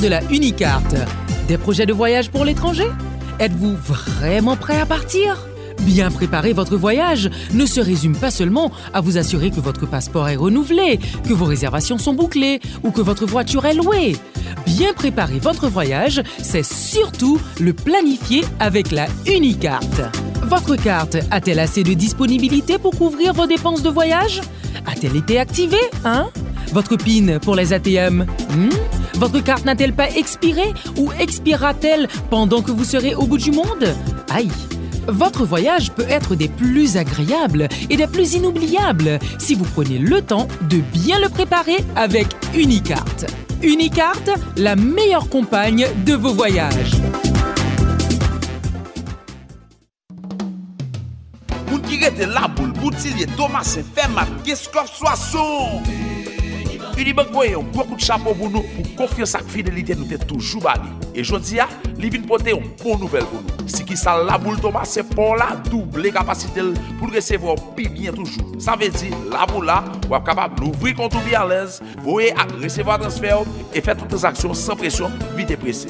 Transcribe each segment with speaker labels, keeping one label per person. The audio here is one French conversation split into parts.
Speaker 1: De la Unicarte. Des projets de voyage pour l'étranger? Êtes-vous vraiment prêt à partir? Bien préparer votre voyage ne se résume pas seulement à vous assurer que votre passeport est renouvelé, que vos réservations sont bouclées ou que votre voiture est louée. Bien préparer votre voyage, c'est surtout le planifier avec la Unicarte. Votre carte a-t-elle assez de disponibilité pour couvrir vos dépenses de voyage? A-t-elle été activée, hein? Votre PIN pour les ATM hmm? Votre carte n'a-t-elle pas expiré ou expirera-t-elle pendant que vous serez au bout du monde? Aïe votre voyage peut être des plus agréables et des plus inoubliables si vous prenez le temps de bien le préparer avec Unicarte. Unicarte, la meilleure compagne de vos voyages.
Speaker 2: Unibank voyons beaucoup de chapeau pour nous, pour confiance et fidélité nous t'es toujours bali. Et je dis, il vient porter une bonne nouvelle pour nous. Si qui ça la boule Thomas, c'est pour la double capacité pour recevoir plus bien toujours. Ça veut dire, la boule là, vous êtes capable d'ouvrir compte bien à l'aise, voyez recevoir transfert et faire toutes les actions sans pression, vite et pressé.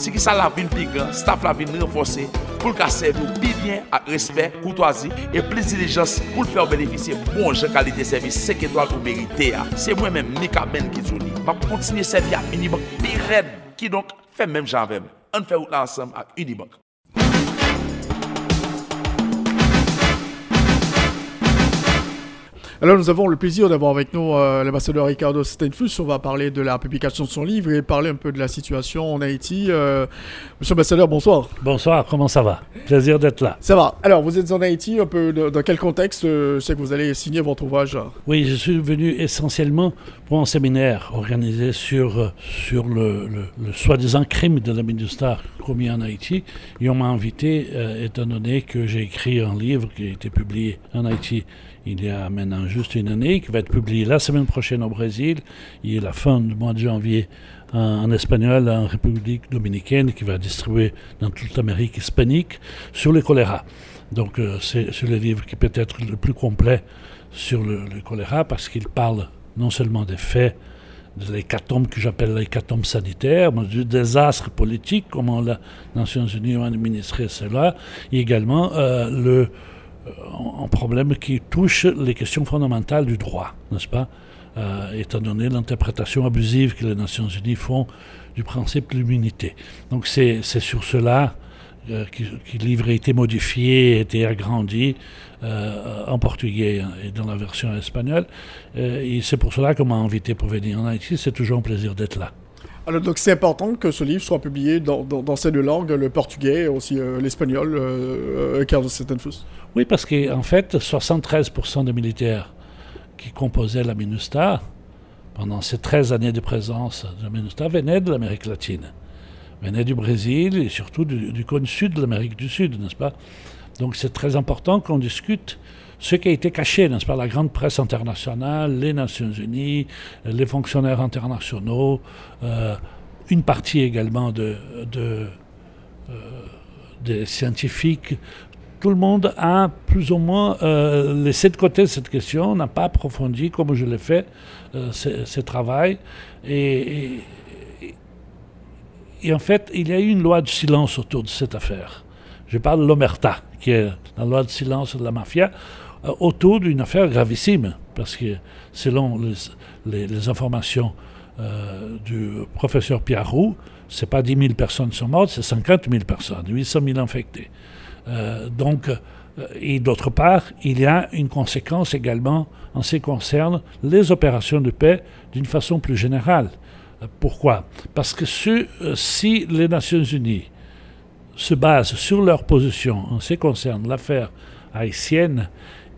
Speaker 2: Si ki sa la vin pi gran, staf la vin renfose, pou lka servi ou pi bien ak respect, koutwazi, e plis dilijans pou lfe bon ou benefisye bon jen kalite servis sek etwal ou merite ya. Se mwen men Mika Men ki zouni, bak kontinye servi ak Unibank pi red ki donk fe men janvem. An fe out la ansam ak Unibank.
Speaker 3: Alors nous avons le plaisir d'avoir avec nous euh, l'ambassadeur Ricardo Steinfuss. On va parler de la publication de son livre et parler un peu de la situation en Haïti. Euh, monsieur l'ambassadeur, bonsoir.
Speaker 4: Bonsoir, comment ça va? Plaisir d'être là.
Speaker 3: Ça va. Alors vous êtes en Haïti, un peu dans quel contexte euh, c'est que vous allez signer votre ouvrage?
Speaker 4: Oui, je suis venu essentiellement pour un séminaire organisé sur, sur le, le, soi-disant crime de la ministère commis en Haïti. Et on m'a invité, étant donné que j'ai écrit un livre qui a été publié en Haïti il y a maintenant juste une année, qui va être publié la semaine prochaine au Brésil, et la fin du mois de janvier en, espagnol en République dominicaine, qui va distribuer dans toute l'Amérique hispanique sur le choléra. Donc euh, c'est le livre qui peut être le plus complet sur le, choléra parce qu'il parle non seulement des faits, de l'hécatombe que j'appelle l'hécatombe sanitaire, mais du désastre politique, comment les Nations Unies ont administré cela, et également euh, le, un problème qui touche les questions fondamentales du droit, n'est-ce pas? Euh, Étant donné l'interprétation abusive que les Nations Unies font du principe de l'immunité. Donc c'est sur cela euh, que, le livre a été modifié, a été agrandi euh, en portugais et dans la version espagnole. et c'est pour cela qu'on m'a invité pour venir en Haïti. C'est toujours un plaisir d'être là.
Speaker 3: Donc, c'est important que ce livre soit publié dans, ces deux langues, le portugais et aussi l'espagnol, euh, Carlos Setenfus.
Speaker 4: Oui, parce qu'en fait, 73% des militaires qui composaient la MINUSTA, pendant ces 13 années de présence de la MINUSTA, venaient de l'Amérique latine, venaient du Brésil et surtout du, cône sud de l'Amérique du Sud, n'est-ce pas? Donc c'est très important qu'on discute ce qui a été caché, n'est-ce pas, la grande presse internationale, les Nations Unies, les fonctionnaires internationaux, euh, une partie également de, euh, des scientifiques tout le monde a plus ou moins euh, laissé de côté cette question, n'a pas approfondi comme je l'ai fait euh, ce, travail. Et, et, en fait, il y a eu une loi de silence autour de cette affaire. Je parle de l'omerta, qui est la loi de silence de la mafia, euh, autour d'une affaire gravissime, parce que selon les, informations du professeur Pierre Roux, ce n'est pas 10 000 personnes qui sont mortes, c'est 50 000 personnes, 800 000 infectés. Euh, donc, euh, et d'autre part, il y a une conséquence également en ce qui concerne les opérations de paix d'une façon plus générale. Euh, pourquoi? Parce que si les Nations Unies se basent sur leur position en ce qui concerne l'affaire haïtienne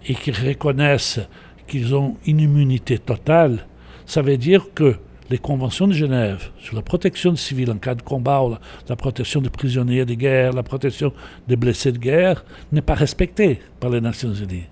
Speaker 4: et qu'ils reconnaissent qu'ils ont une immunité totale, ça veut dire que les conventions de Genève sur la protection civile en cas de combat, la, la, protection des prisonniers de guerre, la protection des blessés de guerre, n'est pas respectée par les Nations Unies.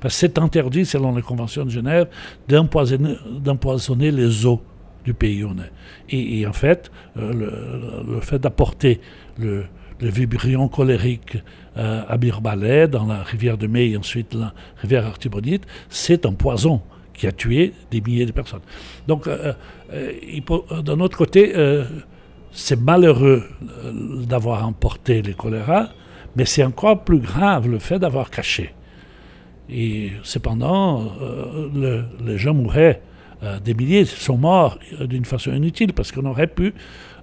Speaker 4: Que c'est interdit, selon les conventions de Genève, d'empoisonner les eaux du pays où on est. Et, en fait, euh, le, fait d'apporter le, le, vibrion colérique euh, à Birbalais, dans la rivière de Mai et ensuite la rivière Artibonite, c'est un poison qui a tué des milliers de personnes. Donc, euh, d'un autre côté, c'est malheureux d'avoir emporté le choléra, mais c'est encore plus grave le fait d'avoir caché. Et cependant, les gens mouraient euh, des milliers sont morts euh, d'une façon inutile parce qu'on aurait pu,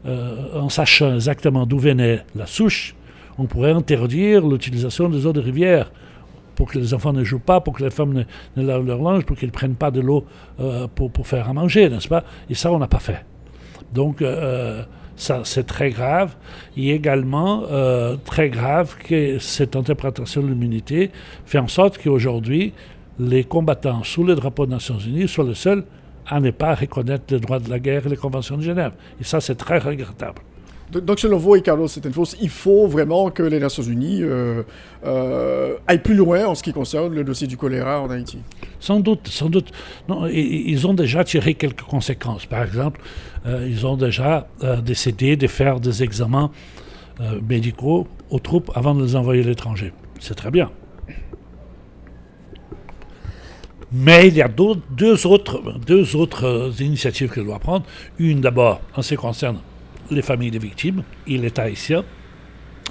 Speaker 4: euh, en sachant exactement d'où venait la souche, on pourrait interdire l'utilisation des eaux de rivière pour que les enfants ne jouent pas, pour que les femmes ne, lavent leur linge, pour qu'ils ne prennent pas de l'eau pour, faire à manger, n'est-ce pas? Et ça, on n'a pas fait. Donc, ça, c'est très grave. Et également, très grave que cette interprétation de l'immunité fait en sorte qu'aujourd'hui, les combattants sous le drapeau des Nations Unies soient les seuls à ne pas reconnaître les droits de la guerre et les conventions de Genève. Et ça, c'est très regrettable.
Speaker 3: Donc, selon vous, et Carlos il faut vraiment que les Nations Unies euh, euh, aillent plus loin en ce qui concerne le dossier du choléra en Haïti?
Speaker 4: Sans doute, sans doute. Non, ils ont déjà tiré quelques conséquences. Par exemple, euh, ils ont déjà décidé de faire des examens médicaux aux troupes avant de les envoyer à l'étranger. C'est très bien. Mais il y a deux autres, initiatives qu'elle doit prendre. Une d'abord en ce qui concerne les familles des victimes et l'État haïtien,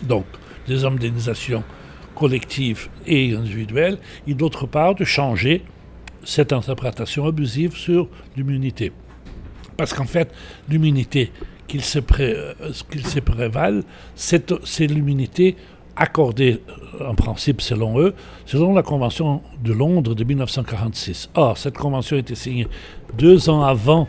Speaker 4: donc des indemnisations collectives et individuelles, et d'autre part de changer cette interprétation abusive sur l'immunité. Parce qu'en fait, l'immunité qu'il se, pré, euh, se prévale, c'est l'immunité accordé euh, en principe selon eux, selon la Convention de Londres de 1946. Or, cette convention a été signée deux ans avant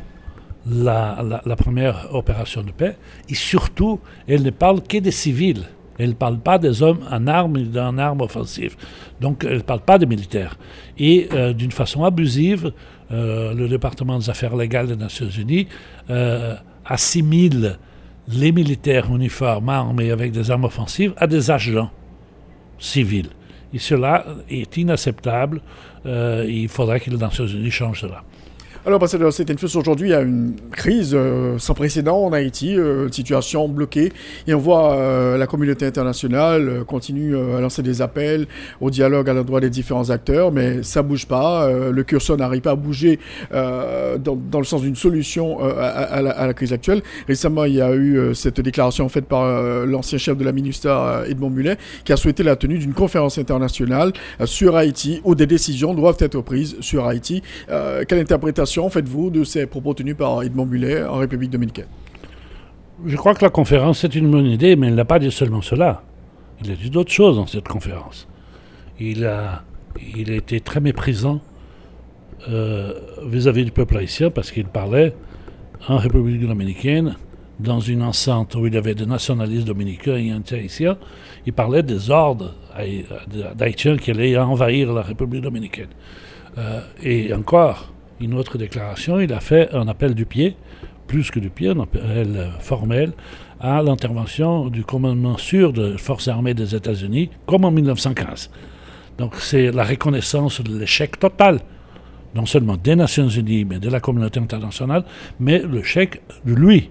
Speaker 4: la, première opération de paix, et surtout, elle ne parle que des civils. Elle ne parle pas des hommes en armes et en armes offensives. Donc, elle ne parle pas des militaires. Et euh, d'une façon abusive, euh, le département des affaires légales des Nations Unies assimile les militaires uniformes armés avec des armes offensives à des agents civils. Et cela est inacceptable. Euh, il faudrait que les Nations Unies changent cela.
Speaker 3: Alors, que c'est une chose aujourd'hui, il y a une crise euh, sans précédent en Haïti, euh, situation bloquée, et on voit euh, la communauté internationale continue à lancer des appels au dialogue à l'endroit des différents acteurs, mais ça bouge pas, le curseur n'arrive pas à bouger dans, dans, le sens d'une solution à, la, crise actuelle. Récemment, il y a eu cette déclaration faite par l'ancien chef de la MINUSTA, Edmond Mulet, qui a souhaité la tenue d'une conférence internationale sur Haïti, où des décisions doivent être prises sur Haïti. quelle interprétation faites-vous de ces propos tenus par Edmond Mulet en République dominicaine
Speaker 4: Je crois que la conférence est une bonne idée, mais il n'a pas dit seulement cela. Il a dit d'autres choses dans cette conférence. Il a, il a été très méprisant euh, vis-à-vis du peuple haïtien parce qu'il parlait en République dominicaine, dans une enceinte où il y avait des nationalistes dominicains et anti-haïtiens, il parlait des ordres d'Haïtiens qui allaient envahir la République dominicaine. Euh, et encore, une autre déclaration, il a fait un appel du pied, plus que du pied, un appel formel à l'intervention du commandement sûr des forces armées des États-Unis, comme en 1915. Donc c'est la reconnaissance de l'échec total, non seulement des Nations Unies, mais de la communauté internationale, mais l'échec de lui,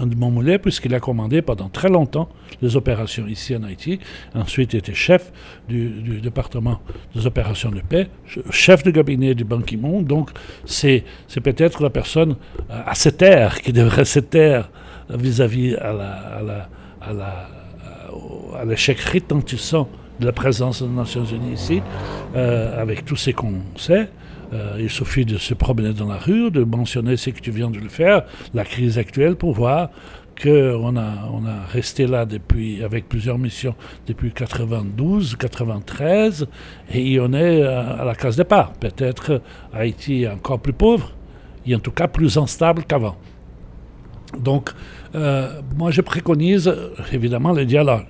Speaker 4: de Montmoulet, puisqu'il a commandé pendant très longtemps les opérations ici en Haïti. Ensuite, il était chef du, département des opérations de paix, chef de cabinet du Ban Ki-moon. Donc, c'est, peut-être la personne euh, à se taire qui devrait se taire vis-à-vis à, la, à, la, la, à l'échec retentissant de la présence des Nations Unies ici, euh, avec tout ce qu'on sait. Euh, il suffit de se promener dans la rue, de mentionner ce que tu viens de le faire, la crise actuelle, pour voir qu'on a, on a resté là depuis, avec plusieurs missions depuis 92, 93, et on est à, la case départ. Peut-être Haïti est encore plus pauvre, et en tout cas plus instable qu'avant. Donc, euh, moi, je préconise évidemment le dialogue.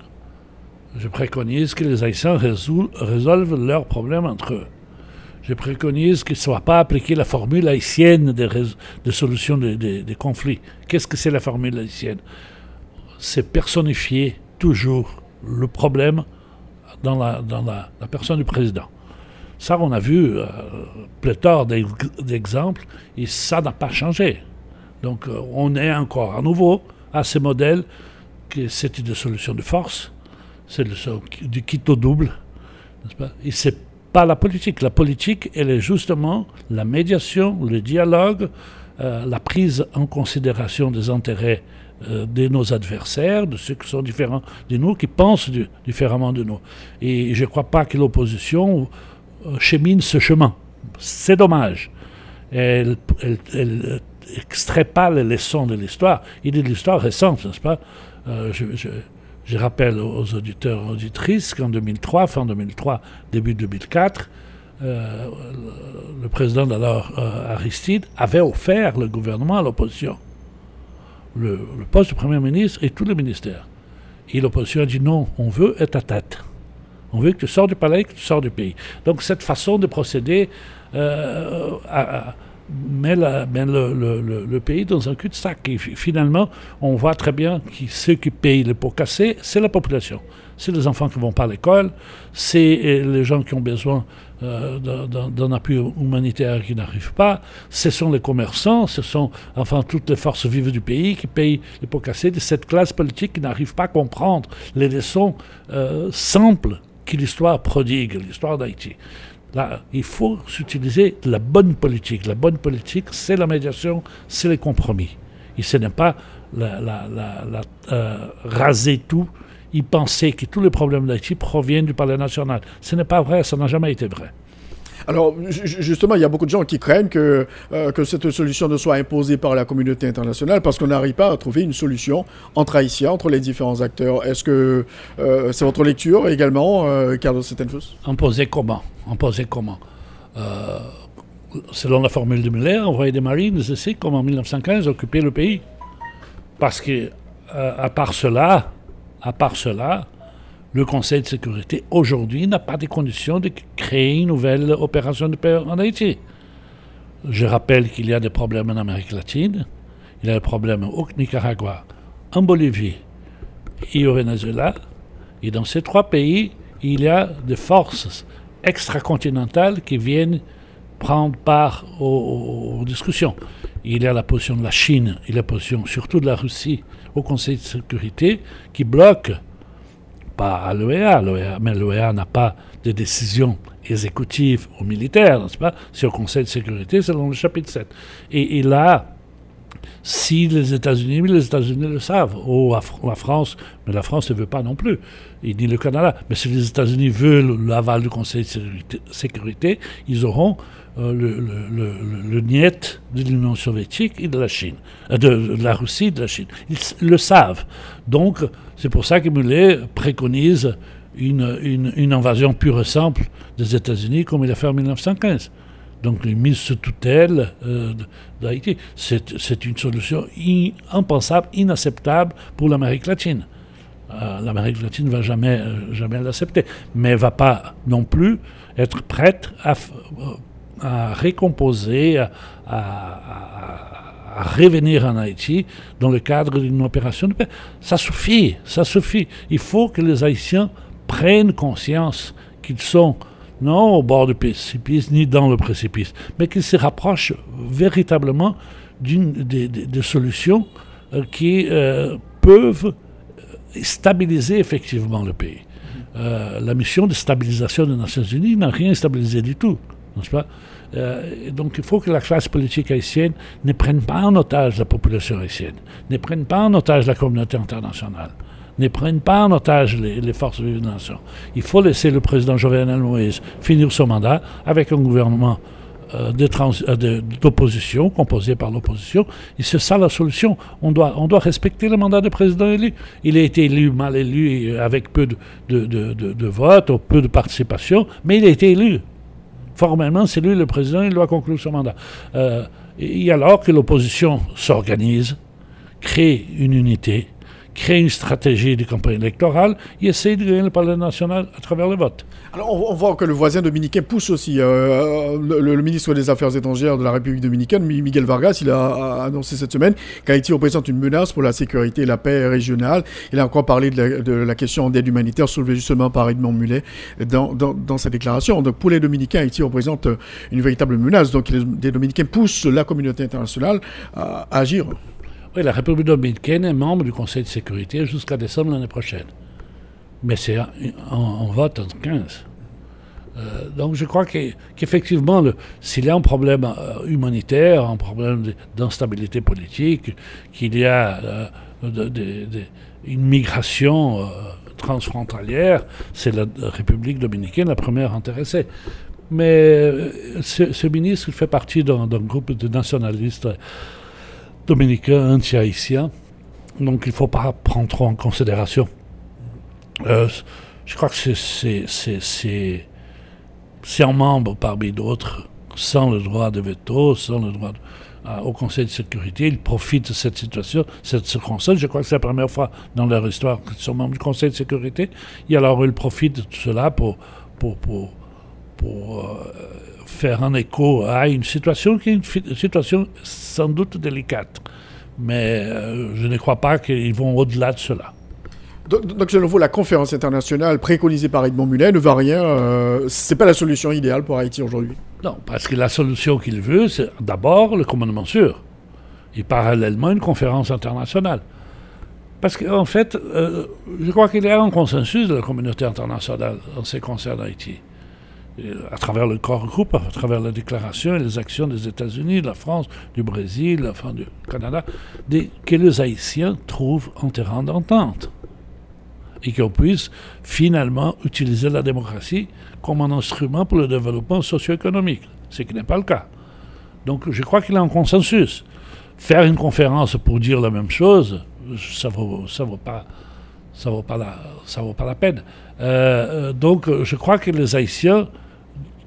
Speaker 4: Je préconise que les Haïtiens résolvent leurs problèmes entre eux. Je préconise qu'il ne soit pas appliquée la formule haïtienne de, de solution des conflits. Qu'est-ce que c'est la formule haïtienne? C'est personnifier toujours le problème dans la, personne du président. Ça, on a vu euh, pléthore d'exemples et ça n'a pas changé. Donc, euh, on est encore à nouveau à ce modèle que c'est une solution de force, c'est du au double, pas? Pas la politique. La politique, elle est justement la médiation, le dialogue, euh, la prise en considération des intérêts euh, de nos adversaires, de ceux qui sont différents de nous, qui pensent différemment de nous. Et je ne crois pas que l'opposition euh, chemine ce chemin. C'est dommage. Elle, n'extrait pas les leçons de l'histoire. Il est de l'histoire récente, n'est-ce pas? Euh, rappelle aux auditeurs et auditrices qu'en 2003, fin 2003, début 2004, le président d'alors Aristide avait offert le gouvernement à l'opposition le, poste de Premier ministre et tous les ministères. Et l'opposition a dit non, on veut être à tête. On veut que tu sors du palais, que tu sors du pays. Donc cette façon de procéder euh, met, le, pays dans un cul-de-sac. Et finalement, on voit très bien que ceux qui payent les pots cassés, c'est la population. C'est les enfants qui ne vont pas à l'école, c'est euh, les gens qui ont besoin euh, d'un appui humanitaire qui n'arrive pas. Ce sont les commerçants, ce sont enfin toutes les forces vives du pays qui payent les pots cassés de cette classe politique qui n'arrive pas à comprendre les leçons euh, simples que l'histoire prodigue, l'histoire d'Haïti. Il faut s'utiliser la bonne politique. La bonne politique, c'est la médiation, c'est les compromis. Et ce n'est pas euh, raser tout il pensait que tous les problèmes d'Haïti proviennent du Palais national. Ce n'est pas vrai, ça n'a jamais été vrai.
Speaker 3: Alors, justement, il y a beaucoup de gens qui craignent que, euh, que cette solution ne soit imposée par la communauté internationale parce qu'on n'arrive pas à trouver une solution entre Haïtiens, entre les différents acteurs. Est-ce que euh, c'est votre lecture également, euh, Carlos Settenfuss
Speaker 4: Imposer comment? Imposer comment? Selon la formule de Muller, envoyer des marines, c'est comme en 1915, occuper le pays. Parce que, à part cela, à part cela, le Conseil de sécurité aujourd'hui n'a pas de conditions de créer une nouvelle opération de paix en Haïti. Je rappelle qu'il y a des problèmes en Amérique latine, il y a des problèmes au Nicaragua, en Bolivie et au Venezuela. Et dans ces trois pays, il y a des forces extracontinentales qui viennent prendre part aux, discussions. Il y a la position de la Chine et la position surtout de la Russie au Conseil de sécurité qui bloque, pas à l'OEA, mais l'OEA n'a pas de décision exécutive ou militaire, n'est-ce pas C'est au Conseil de sécurité, c'est dans le chapitre 7. Et, là, si les États-Unis, les États-Unis le savent, ou la France, mais la France ne veut pas non plus, ni le Canada, mais si les États-Unis veulent l'aval du Conseil de sécurité, ils auront euh, le, le, le, niet de l'Union soviétique et de la Chine, euh, de, la Russie et de la Chine. Ils le savent. Donc, c'est pour ça que Muller préconise une, une, invasion pure et simple des États-Unis comme il a fait en 1915. Donc, une mise sous tutelle euh, d'Haïti. C'est une solution impensable, inacceptable pour l'Amérique latine. L'Amérique latine ne va jamais, jamais l'accepter, mais ne va pas non plus être prête à à récomposer, à, revenir en Haïti dans le cadre d'une opération de paix. Ça suffit, ça suffit. Il faut que les Haïtiens prennent conscience qu'ils sont non au bord du précipice ni dans le précipice, mais qu'ils se rapprochent véritablement des, solutions euh, qui euh, peuvent stabiliser effectivement le pays. Euh, la mission de stabilisation des Nations Unies n'a rien stabilisé du tout, n'est-ce pas? Euh, donc il faut que la classe politique haïtienne ne prenne pas en otage la population haïtienne, ne prenne pas en otage la communauté internationale, ne prenne pas en otage les, forces de la nation. Il faut laisser le président Jovenel Moïse finir son mandat avec un gouvernement euh, euh, d'opposition, composé par l'opposition. Et c'est ça la solution. On doit, respecter le mandat du président élu. Il a été élu, mal élu, avec peu de, de, de, de votes, peu de participation, mais il a été élu formellement, c'est lui le président, il doit conclure son mandat. Euh, et alors que l'opposition s'organise, crée une unité, crée une stratégie de campagne électorale, il essaie de gagner le Palais national à travers le vote.
Speaker 3: Alors on, voit que le voisin dominicain pousse aussi. Euh, le, ministre des Affaires étrangères de la République dominicaine, Miguel Vargas, il a, annoncé cette semaine qu'Haïti représente une menace pour la sécurité et la paix régionale. Il a encore parlé de la, question d'aide humanitaire soulevée justement par Edmond Mulet dans, dans, sa déclaration. Donc pour les Dominicains, Haïti représente une véritable menace. Donc les, Dominicains poussent la communauté internationale à agir.
Speaker 4: La République dominicaine est membre du Conseil de sécurité jusqu'à décembre l'année prochaine. Mais c'est en, vote en 15. Euh, donc je crois qu'effectivement, s'il y a un problème euh, humanitaire, un problème d'instabilité politique, qu'il y a euh, une migration transfrontalière, c'est la République dominicaine la première intéressée. Mais ce, ministre fait partie d'un groupe de nationalistes dominicains anti-haïtiens. Donc il ne faut pas prendre trop en considération. Euh, je crois que c'est un membre parmi d'autres, sans le droit de veto, sans le droit au Conseil de sécurité. Il profite de cette situation, cette circonstance. Je crois que c'est la première fois dans leur histoire qu'ils sont membres du Conseil de sécurité. Et alors ils profitent de tout cela pour, pour, pour, pour euh, faire un écho à une situation qui est une situation sans doute délicate. Mais euh, je ne crois pas qu'ils vont au-delà de cela.
Speaker 3: Donc, selon vous, la conférence internationale préconisée par Edmond Mulet ne va rien. Euh, ce n'est pas la solution idéale pour Haïti aujourd'hui?
Speaker 4: Non, parce que la solution qu'il veut, c'est d'abord le commandement sûr. Et parallèlement, une conférence internationale. Parce qu'en fait, euh, je crois qu'il y a un consensus de la communauté internationale en ce qui concerne Haïti à travers le corps groupe, à travers la déclaration et les actions des États-Unis, de la France, du Brésil, du Canada, que les Haïtiens trouvent un terrain d'entente et qu'on puisse finalement utiliser la démocratie comme un instrument pour le développement socio-économique, ce qui n'est pas le cas. Donc je crois qu'il y a un consensus. Faire une conférence pour dire la même chose, ça ne vaut, pas, vaut, la peine. Euh, euh, donc je crois que les Haïtiens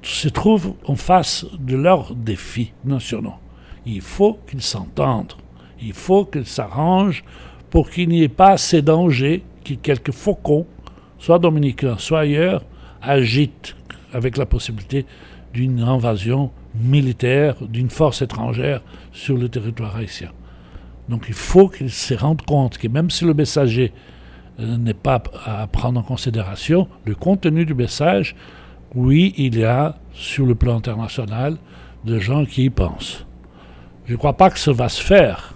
Speaker 4: se trouvent en face de leurs défis nationaux. Il faut qu'ils s'entendent. Il faut qu'ils s'arrangent pour qu'il n'y ait pas ces dangers que quelques faucons, soit dominicains, soit ailleurs, agitent avec la possibilité d'une invasion militaire d'une force étrangère sur le territoire haïtien. Donc il faut qu'ils se rendent compte que même si le messager euh, n'est pas à prendre en considération, le contenu du message oui, il y a sur le plan international des gens qui y pensent. Je ne crois pas que ça va se faire,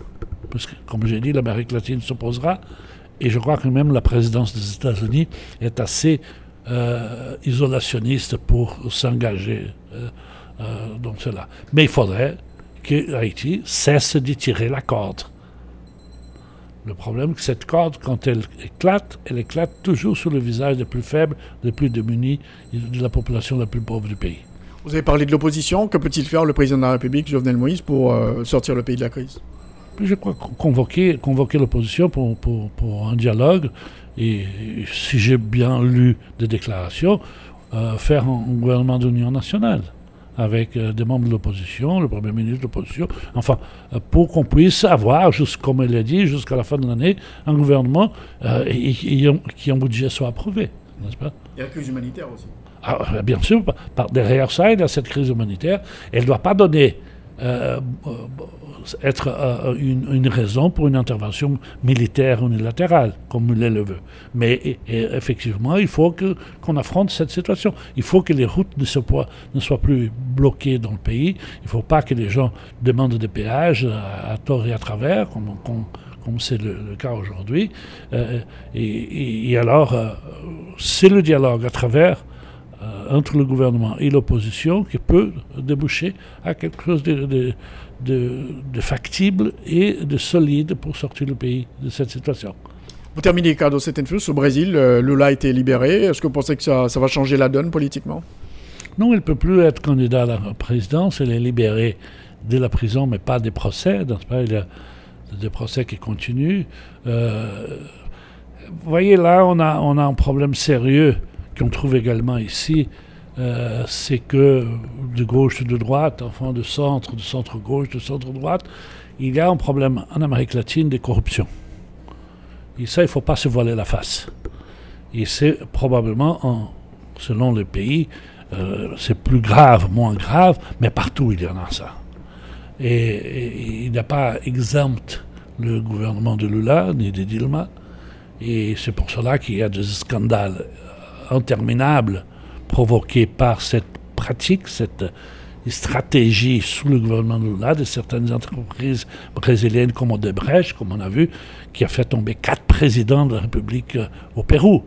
Speaker 4: parce que, comme j'ai dit, l'Amérique latine s'opposera, et je crois que même la présidence des États-Unis est assez euh, isolationniste pour s'engager euh, euh, dans cela. Mais il faudrait que Haïti cesse de tirer la corde. Le problème, c'est que cette corde, quand elle éclate, elle éclate toujours sur le visage des plus faibles, des plus démunis, de la population la plus pauvre du pays.
Speaker 3: Vous avez parlé de l'opposition. Que peut-il faire le président de la République, Jovenel Moïse, pour euh, sortir le pays de la crise?
Speaker 4: Je crois convoquer, convoquer l'opposition pour, pour, un dialogue. Et, si j'ai bien lu des déclarations, euh, faire un gouvernement d'union nationale avec euh, des membres de l'opposition, le Premier ministre de l'opposition, enfin, euh, pour qu'on puisse avoir, comme elle l'a dit, jusqu'à la fin de l'année, un gouvernement euh, et, qui un budget soit approuvé, n'est-ce pas?
Speaker 3: Et la crise humanitaire aussi.
Speaker 4: Ah, bien sûr, par, derrière ça, il y a cette crise humanitaire. Elle ne doit pas donner être euh, une, raison pour une intervention militaire unilatérale, comme Mulet le veut. Mais effectivement, il faut que, qu'on affronte cette situation. Il faut que les routes ne, ne soient plus bloquées dans le pays. Il ne faut pas que les gens demandent des péages à, tort et à travers, comme, comme, c'est le, cas aujourd'hui. Euh, et, alors, euh, c'est le dialogue à travers entre le gouvernement et l'opposition qui peut déboucher à quelque chose de de, factible et de solide pour sortir le pays de cette situation.
Speaker 3: Vous terminez, Ricardo influence au Brésil. Euh, Lula a été libéré. Est-ce que vous pensez que ça, va changer la donne politiquement?
Speaker 4: Non, elle ne peut plus être candidat à la présidence. Elle est libérée de la prison, mais pas des procès. Il y a des procès qui continuent. Euh, vous voyez, là, on a, on a un problème sérieux qu'on trouve également ici. Euh, c'est que de gauche, de droite, enfin de centre, de centre-gauche, de centre-droite, il y a un problème en Amérique latine de corruption. Et ça, il ne faut pas se voiler la face. Et c'est probablement, en, selon les pays, euh, c'est plus grave, moins grave, mais partout il y en a ça. Et, il n'a pas exempt le gouvernement de Lula ni de Dilma. Et c'est pour cela qu'il y a des scandales interminables provoqués par cette pratique, cette stratégie sous le gouvernement de Lula de certaines entreprises brésiliennes comme Odebrecht, comme on a vu, qui a fait tomber quatre présidents de la République euh, au Pérou,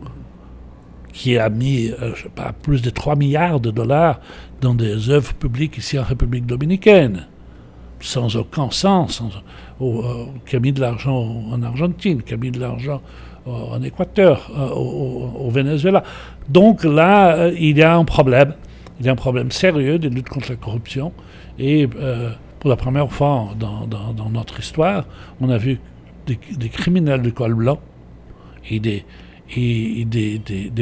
Speaker 4: qui a mis euh, je plus de 3 milliards de dollars dans des œuvres publiques ici en République dominicaine, sans aucun sens, euh, qui a mis de l'argent en Argentine, qui a mis de l'argent en Équateur, au, au, Venezuela. Donc là, il y a un problème. Il y a un problème sérieux de lutte contre la corruption. Et euh, pour la première fois dans, notre histoire, on a vu des, criminels de col blanc et des,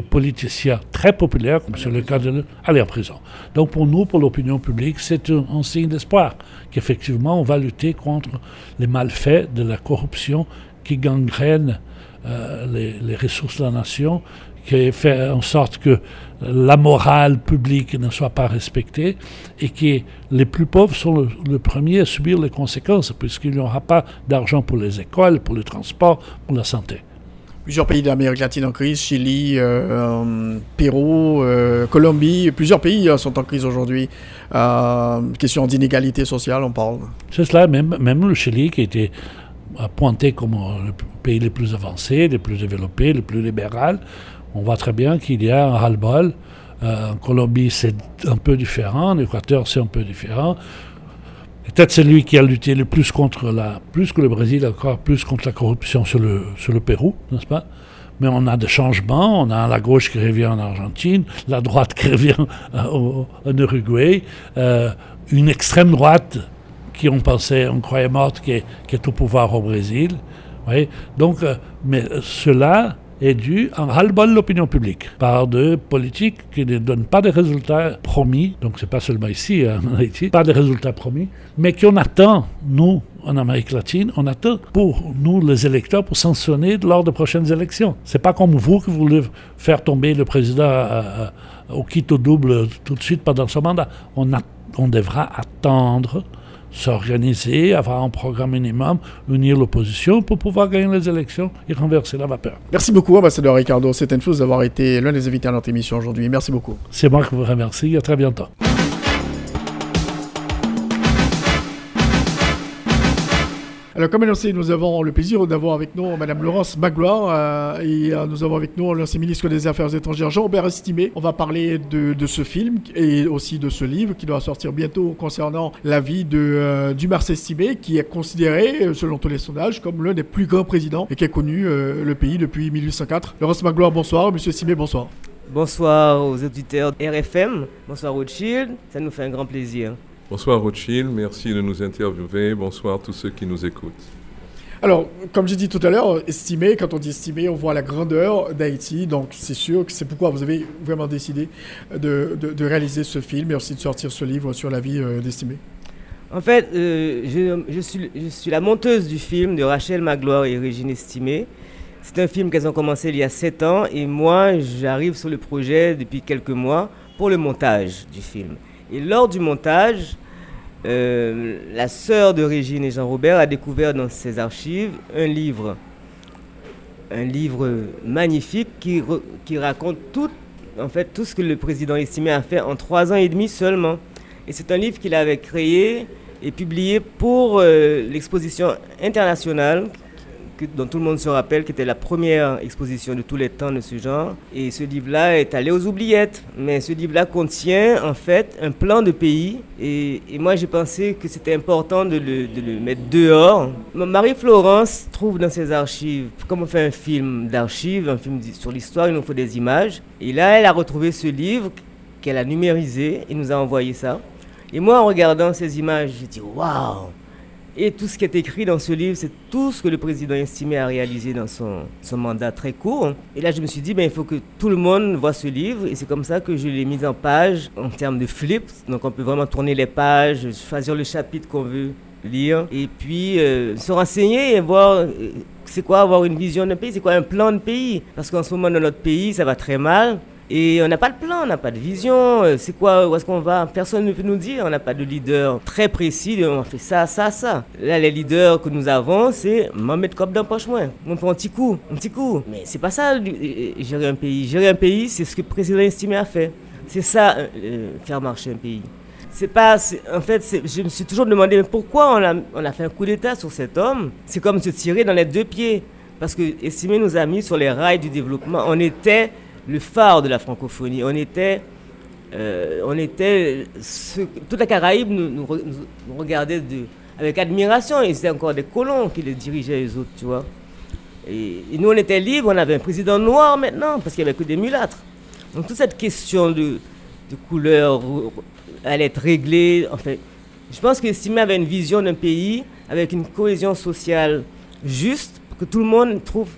Speaker 4: politiciens très populaires, comme c'est le cas de aller en prison. Donc pour nous, pour l'opinion publique, c'est un, signe d'espoir qu'effectivement on va lutter contre les malfaits de la corruption qui gangrène euh, les, les, ressources de la nation qui fait en sorte que la morale publique ne soit pas respectée et que les plus pauvres sont le, premiers à subir les conséquences puisqu'il n'y aura pas d'argent pour les écoles, pour le transport, pour la santé.
Speaker 3: Plusieurs pays d'Amérique latine en crise, Chili, euh, euh, Pérou, euh, Colombie, plusieurs pays sont en crise aujourd'hui. question d'inégalité sociale, on parle.
Speaker 4: C'est cela, même, même le Chili qui a été pointé comme le pays le plus avancé, le plus développé, le plus libéral on voit très bien qu'il y a un ras-le-bol. Euh, en Colombie, c'est un peu différent. En Équateur, c'est un peu différent. Peut-être c'est lui qui a lutté le plus contre la, plus que le Brésil, encore plus contre la corruption sur le, sur le Pérou, n'est-ce pas? Mais on a des changements, on a la gauche qui revient en Argentine, la droite qui revient en Uruguay, euh, une extrême droite qui on pensait, on croyait morte, qui est, qui est au pouvoir au Brésil. Donc, euh, mais cela, est dû un ras-le-bol l'opinion publique par des politiques qui ne donnent pas de résultats promis, donc c'est pas seulement ici hein, en Haïti, pas de résultats promis, mais qu'on attend, nous, en Amérique latine, on attend pour nous, les électeurs, pour sanctionner lors de prochaines élections. C'est pas comme vous qui voulez faire tomber le président euh, euh, au quitte au double tout de suite pendant son mandat. On devra attendre s'organiser, avoir un programme minimum, unir l'opposition pour pouvoir gagner les élections et renverser la vapeur.
Speaker 3: Merci beaucoup, ambassadeur Ricardo. C'est une chose d'avoir été l'un des invités à notre émission aujourd'hui. Merci beaucoup.
Speaker 4: C'est moi qui vous remercie. À très bientôt.
Speaker 3: Alors, comme annoncé, nous avons le plaisir d'avoir avec nous Mme Laurence Magloire euh, et euh, nous avons avec nous l'ancien ministre des Affaires étrangères Jean-Robert Estimé. On va parler de, ce film et aussi de ce livre qui doit sortir bientôt concernant la vie de euh, Estimé, qui est considéré, selon tous les sondages, comme l'un des plus grands présidents et qui a connu le pays depuis 1804. Laurence Magloire, bonsoir. Monsieur Estimé, bonsoir.
Speaker 5: Bonsoir aux auditeurs RFM. Bonsoir Rothschild. Ça nous fait un grand plaisir.
Speaker 6: Bonsoir Rothschild, merci de nous interviewer. Bonsoir à tous ceux qui nous écoutent.
Speaker 3: Alors, comme j'ai dit tout à l'heure, estimé, quand on dit estimé, on voit la grandeur d'Haïti. Donc, c'est sûr que c'est pourquoi vous avez vraiment décidé de, de, réaliser ce film et aussi de sortir ce livre sur la vie euh, d'Estimé.
Speaker 5: En fait, euh, je, je, suis, je, suis, la monteuse du film de Rachel Magloire et Régine Estimé. C'est un film qu'elles ont commencé il y a sept ans et moi, j'arrive sur le projet depuis quelques mois pour le montage du film. Et lors du montage, euh, la sœur de Régine et Jean-Robert a découvert dans ses archives un livre, un livre magnifique qui, raconte tout, en fait, tout ce que le président estimé a fait en trois ans et demi seulement. Et c'est un livre qu'il avait créé et publié pour euh, l'exposition internationale dont tout le monde se rappelle, qui était la première exposition de tous les temps de ce genre. Et ce livre-là est allé aux oubliettes. Mais ce livre-là contient en fait un plan de pays. Et, moi, j'ai pensé que c'était important de le, mettre dehors. Marie-Florence trouve dans ses archives, comme on fait un film d'archives, un film sur l'histoire, il nous faut des images. Et là, elle a retrouvé ce livre qu'elle a numérisé et nous a envoyé ça. Et moi, en regardant ces images, j'ai dit waouh! Et tout ce qui est écrit dans ce livre, c'est tout ce que le président estimé a réalisé dans son, son mandat très court. Et là, je me suis dit, ben, il faut que tout le monde voit ce livre. Et c'est comme ça que je l'ai mis en page en termes de flips. Donc, on peut vraiment tourner les pages, choisir le chapitre qu'on veut lire et puis euh, se renseigner et voir euh, c'est quoi avoir une vision d'un pays, c'est quoi un plan de pays. Parce qu'en ce moment, dans notre pays, ça va très mal. Et on n'a pas de plan, on n'a pas de vision. Euh, c'est quoi, où est-ce qu'on va? Personne ne peut nous dire. On n'a pas de leader très précis. on fait ça, ça, ça. Là, les leaders que nous avons, c'est m'en mettre comme d'un poche moins. On prend un petit coup, un petit coup. Mais c'est pas ça, gérer un pays. Gérer un pays, c'est ce que le président estimé a fait. C'est ça, faire marcher un pays c'est pas. En fait, je me suis toujours demandé pourquoi on a, on a fait un coup d'État sur cet homme? C'est comme se tirer dans les deux pieds. Parce que Estimé nous a mis sur les rails du développement. On était le phare de la francophonie. On était. Euh, on était. toute la Caraïbe nous, regardait avec admiration. Et c'était encore des colons qui les dirigeaient, les autres, tu vois. Et, nous, on était libres. On avait un président noir maintenant, parce qu'il n'y avait que des mulâtres. Donc, toute cette question de, de couleur allait être réglée. En fait, je pense que Stimé avait une vision d'un pays avec une cohésion sociale juste, que tout le monde trouve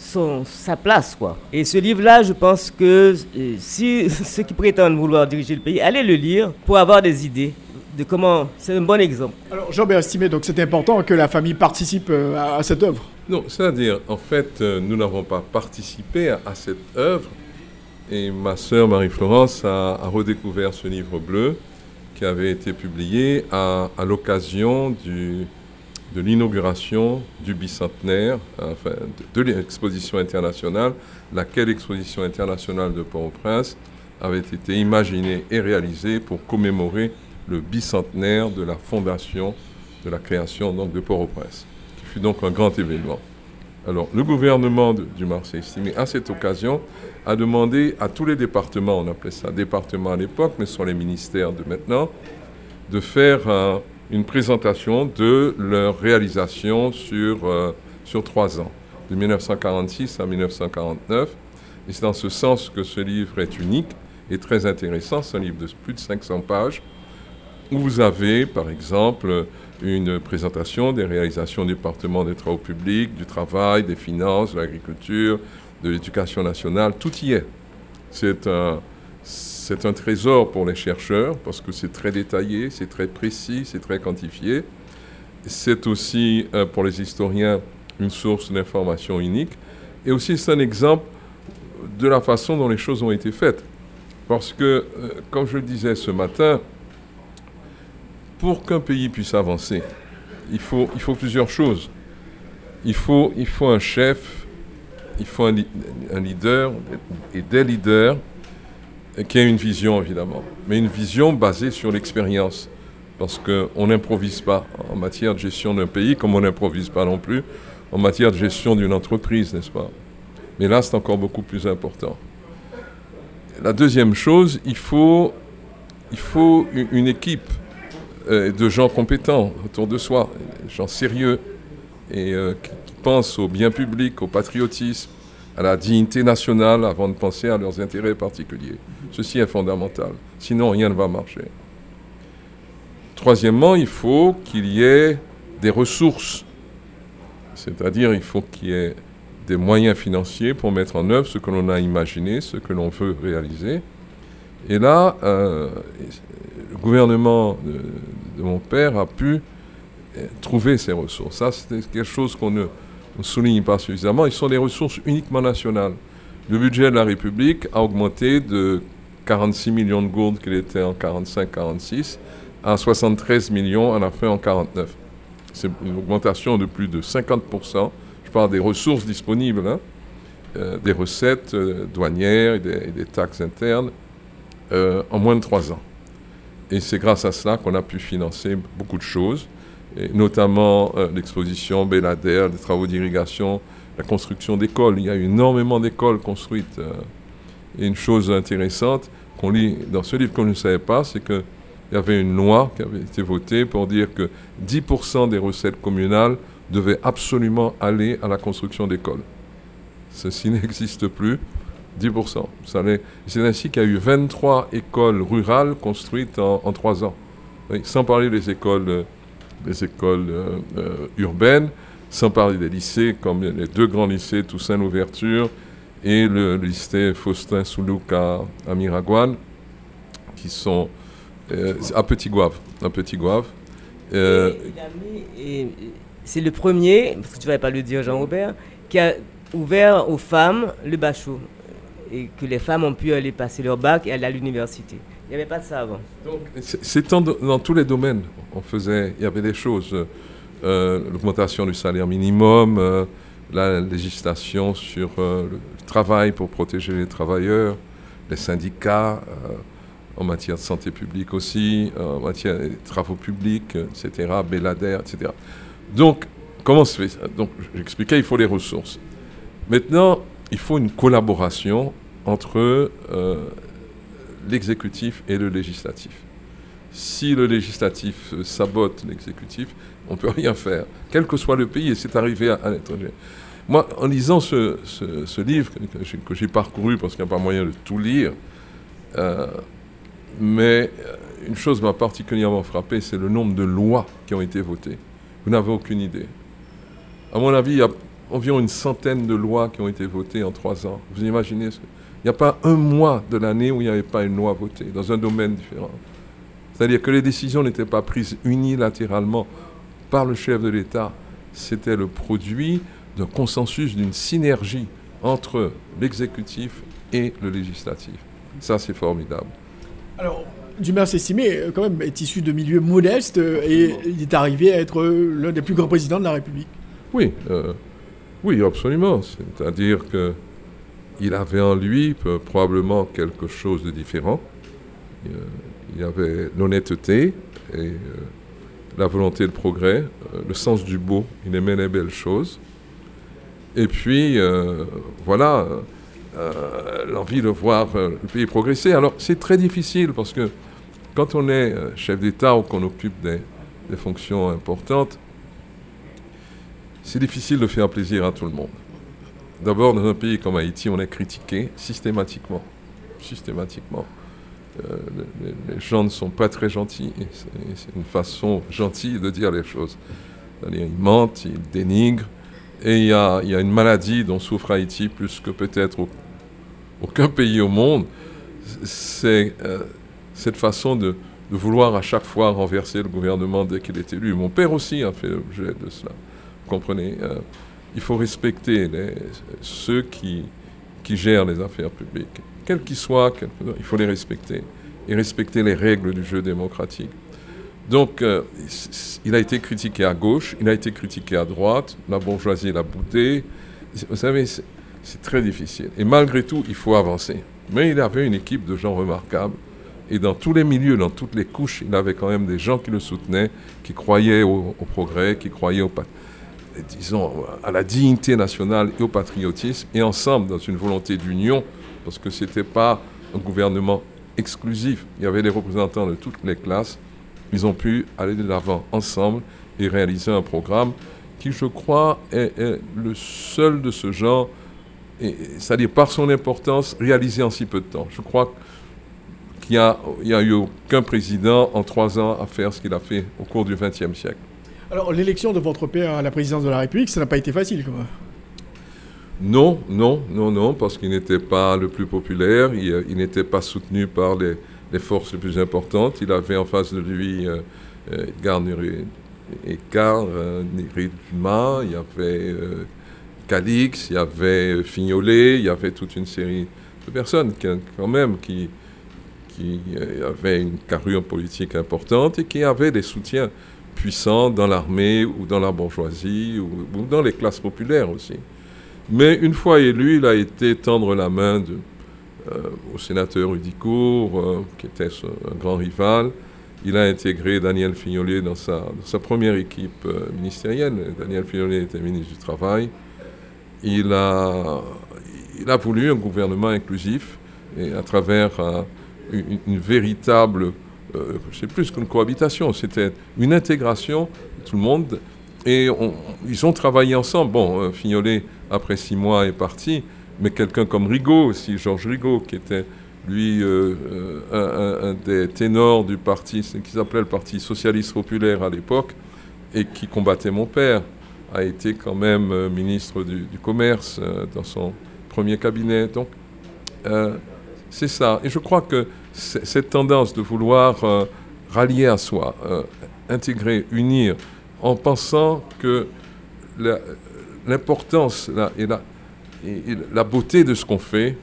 Speaker 5: son, sa place. Quoi. Et ce livre-là, je pense que euh, si ceux qui prétendent vouloir diriger le pays, allez le lire pour avoir des idées de comment. C'est un bon exemple.
Speaker 3: Alors, Jean Estimé, donc c'est important que la famille participe euh, à, cette œuvre
Speaker 6: Non, c'est-à-dire, en fait, euh, nous n'avons pas participé à, cette œuvre. Et ma sœur Marie-Florence a, a redécouvert ce livre bleu qui avait été publié à, l'occasion de l'inauguration du bicentenaire, enfin, de, l'exposition internationale, laquelle exposition internationale de Port-au-Prince avait été imaginée et réalisée pour commémorer le bicentenaire de la fondation de la création donc, de Port-au-Prince, qui fut donc un grand événement. Alors, le gouvernement du Marseille estimé, à cette occasion, a demandé à tous les départements, on appelait ça département à l'époque, mais ce sont les ministères de maintenant, de faire euh, une présentation de leur réalisation sur, euh, sur trois ans, de 1946 à 1949. Et c'est dans ce sens que ce livre est unique et très intéressant. C'est un livre de plus de 500 pages où vous avez, par exemple, une présentation des réalisations du département des travaux publics, du travail, des finances, de l'agriculture, de l'éducation nationale, tout y est. C'est un, c'est un trésor pour les chercheurs parce que c'est très détaillé, c'est très précis, c'est très quantifié. C'est aussi euh, pour les historiens une source d'information unique. Et aussi c'est un exemple de la façon dont les choses ont été faites. Parce que, euh, comme je le disais ce matin, pour qu'un pays puisse avancer, il faut, plusieurs choses. Il faut, un chef, il faut un leader et des leaders qui a une vision évidemment, mais une vision basée sur l'expérience. Parce qu'on n'improvise pas en matière de gestion d'un pays, comme on n'improvise pas non plus en matière de gestion d'une entreprise, n'est-ce pas? Mais là, c'est encore beaucoup plus important. La deuxième chose, il faut, il faut une équipe euh, de gens compétents autour de soi, gens sérieux et euh, qui pensent au bien public, au patriotisme, à la dignité nationale avant de penser à leurs intérêts particuliers. Ceci est fondamental. Sinon, rien ne va marcher. Troisièmement, il faut qu'il y ait des ressources. C'est-à-dire, il faut qu'il y ait des moyens financiers pour mettre en œuvre ce que l'on a imaginé, ce que l'on veut réaliser. Et là, euh, le gouvernement de, mon père a pu euh, trouver ces ressources. Ça, c'est quelque chose qu'on ne souligne pas suffisamment. Ils sont des ressources uniquement nationales. Le budget de la République a augmenté de 46 millions de gourdes qu'il était en 45-46 à 73 millions à la fin en 49. C'est une augmentation de plus de 50%. Je parle des ressources disponibles, hein. euh, des recettes euh, douanières et des, taxes internes en moins de trois ans. Et c'est grâce à cela qu'on a pu financer beaucoup de choses, et notamment euh, l'exposition Belader, des travaux d'irrigation, la construction d'écoles. Il y a eu énormément d'écoles construites. Euh, et une chose intéressante qu'on lit dans ce livre qu'on ne savait pas, c'est qu'il y avait une loi qui avait été votée pour dire que 10% des recettes communales devaient absolument aller à la construction d'écoles. Ceci n'existe plus. 10%. C'est ainsi qu'il y a eu 23 écoles rurales construites en, en 3 ans. sans parler des écoles, des écoles euh, euh, urbaines, sans parler des lycées, comme les deux grands lycées, Toussaint Louverture et le, lycée Faustin Soulouk à, Miragouane, qui sont euh, à Petit Gouave, à Petit Gouave.
Speaker 5: Euh, c'est le premier, parce que tu ne vas pas le dire Jean-Robert, qui a ouvert aux femmes le bachot. Et que les femmes ont pu aller passer leur bac et aller à l'université. Il n'y avait pas de ça avant.
Speaker 6: C'est dans, tous les domaines. On faisait, il y avait des choses. Euh, l'augmentation du salaire minimum, euh, la législation sur le travail pour protéger les travailleurs, les syndicats, en matière de santé publique aussi, en matière de travaux publics, etc., Belader, etc. Donc, comment se fait ça? Donc, j'expliquais, il faut les ressources. Maintenant, il faut une collaboration entre euh, l'exécutif et le législatif. Si le législatif sabote l'exécutif, on ne peut rien faire, quel que soit le pays, et c'est arrivé à, l'étranger. Moi, en lisant ce, livre que, j'ai parcouru, parce qu'il n'y a pas moyen de tout lire, euh, mais euh, une chose m'a particulièrement frappé, c'est le nombre de lois qui ont été votées. Vous n'avez aucune idée. À mon avis, il y a environ une centaine de lois qui ont été votées en trois ans. Vous imaginez ce Il n'y a pas un mois de l'année où il n'y avait pas une loi votée dans un domaine différent. C'est-à-dire que les décisions n'étaient pas prises unilatéralement par le chef de l'État. C'était le produit d'un consensus, d'une synergie entre l'exécutif et le législatif. Ça, c'est formidable.
Speaker 3: Alors, Dumas estimé, euh, quand même, est issu de milieux modestes euh, et il est arrivé à être euh, l'un des plus grands présidents de la République.
Speaker 6: Oui, oui, absolument. C'est-à-dire que il avait en lui probablement quelque chose de différent. il avait l'honnêteté et la volonté de progrès, le sens du beau. Il aimait les belles choses. Et puis, voilà euh, l'envie de voir euh, le pays progresser. Alors c'est très difficile parce que quand on est euh, chef d'État ou qu'on occupe des, fonctions importantes, c'est difficile de faire plaisir à tout le monde. D'abord, dans un pays comme Haïti, on est critiqué systématiquement. Systématiquement. les, gens ne sont pas très gentils. C'est une façon gentille de dire les choses. ils mentent, ils dénigrent. Et il y a, une maladie dont souffre Haïti plus que peut-être aucun pays au monde, c'est euh, cette façon de, vouloir à chaque fois renverser le gouvernement dès qu'il est élu. Mon père aussi a fait l'objet de cela. Vous comprenez euh, Il faut respecter ceux qui, qui gèrent les affaires publiques. Quels qu'ils soient, il faut les respecter. Et respecter les règles du jeu démocratique. Donc, euh, il a été critiqué à gauche, il a été critiqué à droite, la bourgeoisie l'a boudé. Vous savez, c'est très difficile. Et malgré tout, il faut avancer. Mais il avait une équipe de gens remarquables. Et dans tous les milieux, dans toutes les couches, il avait quand même des gens qui le soutenaient, qui croyaient au, progrès, qui croyaient au, disons, à la dignité nationale et au patriotisme, et ensemble dans une volonté d'union, parce que ce n'était pas un gouvernement exclusif. Il y avait des représentants de toutes les classes. Ils ont pu aller de l'avant ensemble et réaliser un programme qui, je crois, est le seul de ce genre c'est-à-dire par son importance, réalisée en si peu de temps. Je crois qu'il n'y a, eu aucun président en trois ans à faire ce qu'il a fait au cours du XXe siècle.
Speaker 3: Alors, l'élection de votre père à la présidence de la République, ça n'a pas été facile, quoi.
Speaker 6: Non, non, non, non, parce qu'il n'était pas le plus populaire, il, n'était pas soutenu par les, forces les plus importantes. Il avait en face de lui euh, euh, Edgar Edgar euh, il y avait Calix, il y avait Fignolet, il y avait toute une série de personnes qui, quand même qui, avaient une carrure politique importante et qui avaient des soutiens puissants dans l'armée ou dans la bourgeoisie ou, dans les classes populaires aussi. Mais une fois élu, il a été tendre la main de, euh, au sénateur Udicourt, euh, qui était un grand rival. Il a intégré Daniel Fignolet dans sa, première équipe euh, ministérielle. Daniel Fignolet était ministre du Travail il a, voulu un gouvernement inclusif et à travers euh, une, véritable, euh, c'est plus qu'une cohabitation, c'était une intégration de tout le monde. Et ils ont travaillé ensemble. Bon, euh, Fignolet, après six mois, est parti, mais quelqu'un comme Rigaud aussi, Georges Rigaud, qui était lui un, des ténors du parti, qui s'appelait le Parti socialiste populaire à l'époque, et qui combattait mon père a été quand même euh, ministre du, Commerce euh, dans son premier cabinet. Donc, euh, c'est ça. Et je crois que cette tendance de vouloir rallier à soi intégrer, unir, en pensant que l'importance et la, la beauté de ce qu'on fait,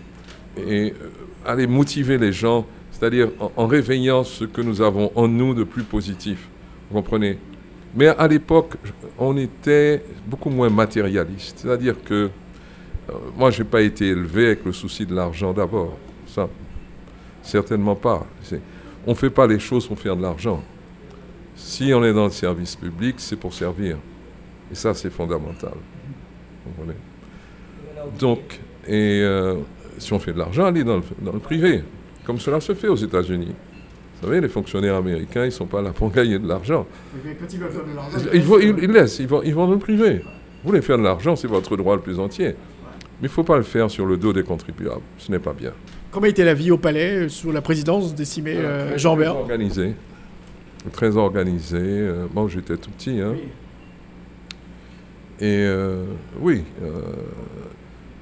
Speaker 6: et euh, aller motiver les gens, c'est-à-dire en, réveillant ce que nous avons en nous de plus positif. Vous comprenez? Mais à l'époque, on était beaucoup moins matérialiste. C'est-à-dire que euh, moi, je n'ai pas été élevé avec le souci de l'argent d'abord. Ça, certainement pas. On ne fait pas les choses pour faire de l'argent. Si on est dans le service public, c'est pour servir. Et ça, c'est fondamental. Donc, et euh, si on fait de l'argent, allez dans le, dans le privé, comme cela se fait aux États-Unis. Vous savez, les fonctionnaires américains, ils ne sont pas là pour gagner de l'argent. Quand ils veulent faire de l'argent, ils, laissent, ils vont, ils vont dans le privé. Vous voulez faire de l'argent, c'est votre droit le plus entier. Mais il ne faut pas le faire sur le dos des contribuables. Ce n'est pas bien.
Speaker 3: Comment était la vie au palais euh, sous la présidence d'estimé euh, Jean Bert
Speaker 6: Très organisé. Très organisé. bon, j'étais tout petit. Hein. Et euh, oui, euh,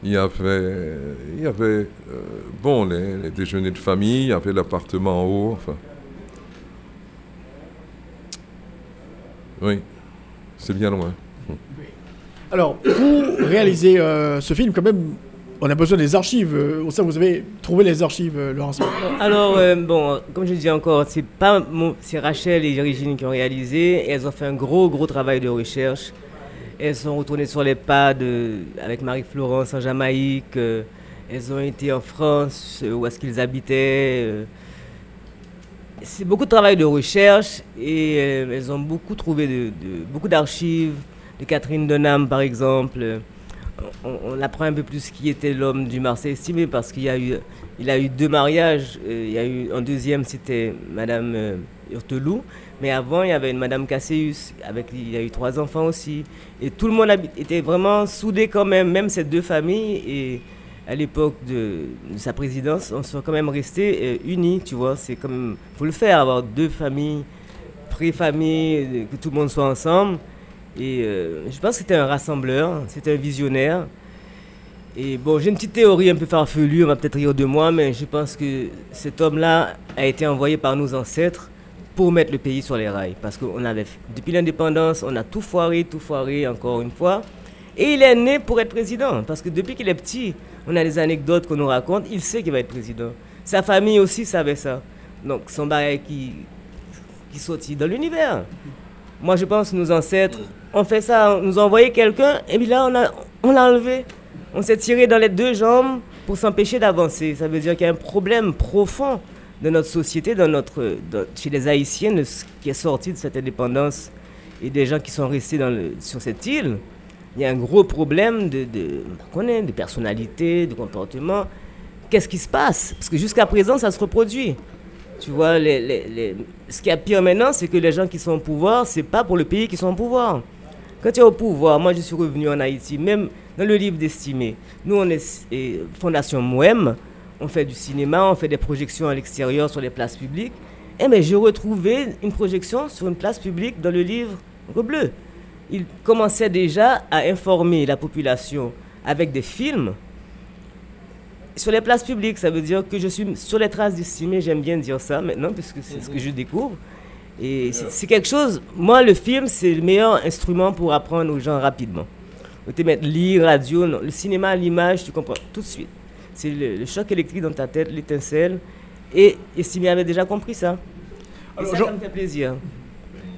Speaker 6: il y avait, il y avait euh, bon, les, déjeuners de famille, il y avait l'appartement en haut. Enfin. Oui, c'est bien loin.
Speaker 3: Alors, pour réaliser ce film, quand même, on a besoin des archives. Au sein, vous avez trouvé les archives, Laurence
Speaker 5: Alors, bon, comme je dis encore, c'est pas c'est Rachel et Virginie qui ont réalisé. elles ont fait un gros, gros travail de recherche. Elles sont retournées sur les pas de, avec Marie-Florence en Jamaïque. Euh, elles ont été en France, euh, où est-ce qu'ils habitaient. Euh. C'est beaucoup de travail de recherche et elles ont beaucoup trouvé de, beaucoup d'archives de Catherine Denham, par exemple. On, apprend un peu plus qui était l'homme du Marseille estimé parce qu'il a eu, il a eu deux mariages. Il y a eu un deuxième, c'était Madame Hurtelou. Mais avant, il y avait une Madame Casséus, avec il y a eu trois enfants aussi. Et tout le monde était vraiment soudé quand même, même ces deux familles. Et à l'époque de, sa présidence, on sont quand même restés euh, unis, tu vois. C'est faut le faire, avoir deux familles, pré-famille, que tout le monde soit ensemble. Et euh, je pense que c'était un rassembleur, c'était un visionnaire. Et bon, j'ai une petite théorie un peu farfelue, on va peut-être rire de moi, mais je pense que cet homme-là a été envoyé par nos ancêtres pour mettre le pays sur les rails. Parce qu'on avait, depuis l'indépendance, on a tout foiré, tout foiré encore une fois. Et il est né pour être président. Parce que depuis qu'il est petit, on a des anecdotes qu'on nous raconte, il sait qu'il va être président. Sa famille aussi savait ça. Donc son bagage qui, qui sortit dans l'univers. Moi, je pense que nos ancêtres ont fait ça, nous ont envoyé quelqu'un, et puis là, on l'a on enlevé. On s'est tiré dans les deux jambes pour s'empêcher d'avancer. Ça veut dire qu'il y a un problème profond de notre société, dans notre, chez les Haïtiens, ce qui est sorti de cette indépendance et des gens qui sont restés sur cette île, il y a un gros problème de, de, de personnalité, de comportement. Qu'est-ce qui se passe? Parce que jusqu'à présent, ça se reproduit. Tu vois, les, les, ce qui est pire maintenant, c'est que les gens qui sont au pouvoir, c'est pas pour le pays qui sont au pouvoir. Quand tu es au pouvoir, moi je suis revenu en Haïti, même dans le livre d'estimé, nous on est Fondation Moem, on fait du cinéma, on fait des projections à l'extérieur sur les places publiques. Eh mais j'ai retrouvé une projection sur une place publique dans le livre Bleu. Il commençait déjà à informer la population avec des films sur les places publiques. Ça veut dire que je suis sur les traces d'estimé, j'aime bien dire ça maintenant, parce que c'est ce que je découvre. Et c'est quelque chose, moi le film, c'est le meilleur instrument pour apprendre aux gens rapidement. Vous te mettre lire, radio, le cinéma, l'image, tu comprends tout de suite. C'est le, choc électrique dans ta tête, l'étincelle. Et Estimé avait déjà compris ça. Alors, ça, me fait plaisir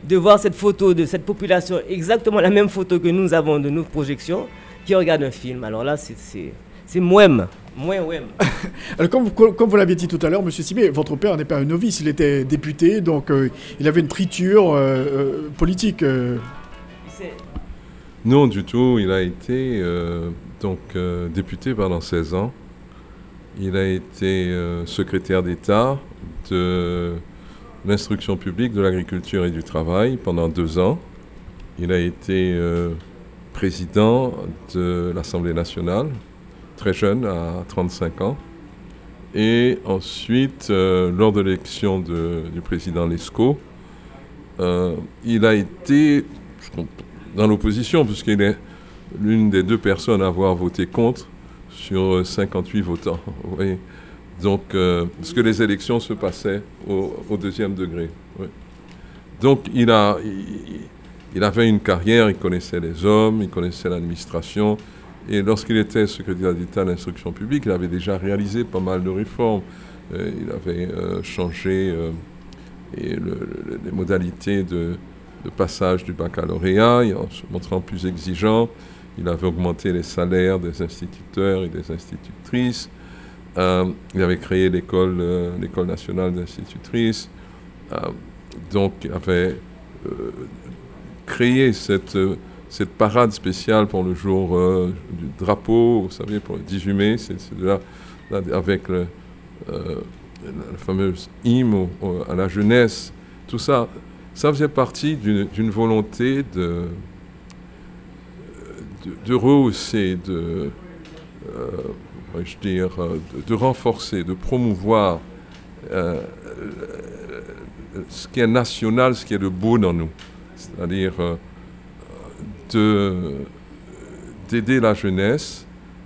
Speaker 5: de voir cette photo de cette population, exactement la même photo que nous avons de nos projections, qui regarde un film. Alors là, c'est moins. Moins
Speaker 3: Alors, comme, vous, comme vous l'aviez dit tout à l'heure, Monsieur Simé, votre père n'est pas un novice, il était député, donc euh, il avait une triture euh, euh, politique.
Speaker 6: Non, du tout. Il a été donc député pendant 16 ans. Il a été euh, secrétaire d'État de l'instruction publique, de l'agriculture et du travail pendant deux ans. Il a été euh, président de l'Assemblée nationale, très jeune, à 35 ans. Et ensuite, euh, lors de l'élection du président Lescaut, il a été dans l'opposition, puisqu'il est l'une des deux personnes à avoir voté contre sur 58 votants. Donc, euh, parce que les élections se passaient au, deuxième degré. Donc il, a, il, avait une carrière, il connaissait les hommes, il connaissait l'administration. Et lorsqu'il était secrétaire d'État à l'instruction publique, il avait déjà réalisé pas mal de réformes. Euh, il avait euh, changé euh, les modalités de, passage du baccalauréat en se montrant plus exigeant. Il avait augmenté les salaires des instituteurs et des institutrices. il avait créé l'école nationale d'institutrices. donc, il avait créé cette, cette parade spéciale pour le jour du drapeau, vous savez, pour le 18 mai. C'est là, avec le, euh, la fameuse hymne à la jeunesse, tout ça, ça faisait partie d'une volonté de, de, rehausser, de, euh, dire, de, renforcer, de promouvoir euh, ce qui est national, ce qui est de beau dans nous. C'est-à-dire d'aider la jeunesse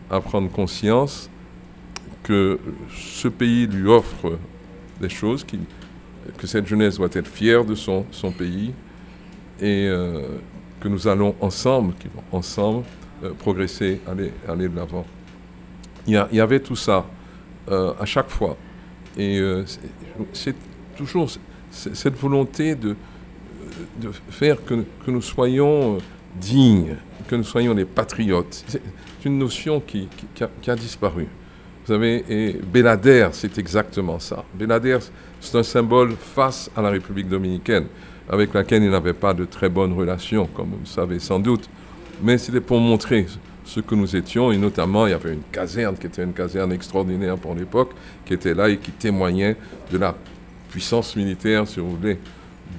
Speaker 6: à prendre conscience que ce pays lui offre des choses, que cette jeunesse doit être fière de son, son pays et euh, que nous allons ensemble, ensemble euh, progresser, aller, aller de l'avant. Il, y, avait tout ça euh, à chaque fois. Et c'est toujours cette volonté de, de faire que, que, nous soyons dignes, que nous soyons des patriotes. C'est une notion qui, qui a disparu. Vous savez, et Benader, c'est exactement ça. Benader, c'est un symbole face à la République dominicaine, avec laquelle il n'avait pas de très bonnes relations, comme vous le savez sans doute. Mais c'était pour montrer ce que nous étions, et notamment, il y avait une caserne qui était une caserne extraordinaire pour l'époque, qui était là et qui témoignait de la puissance militaire, si vous voulez,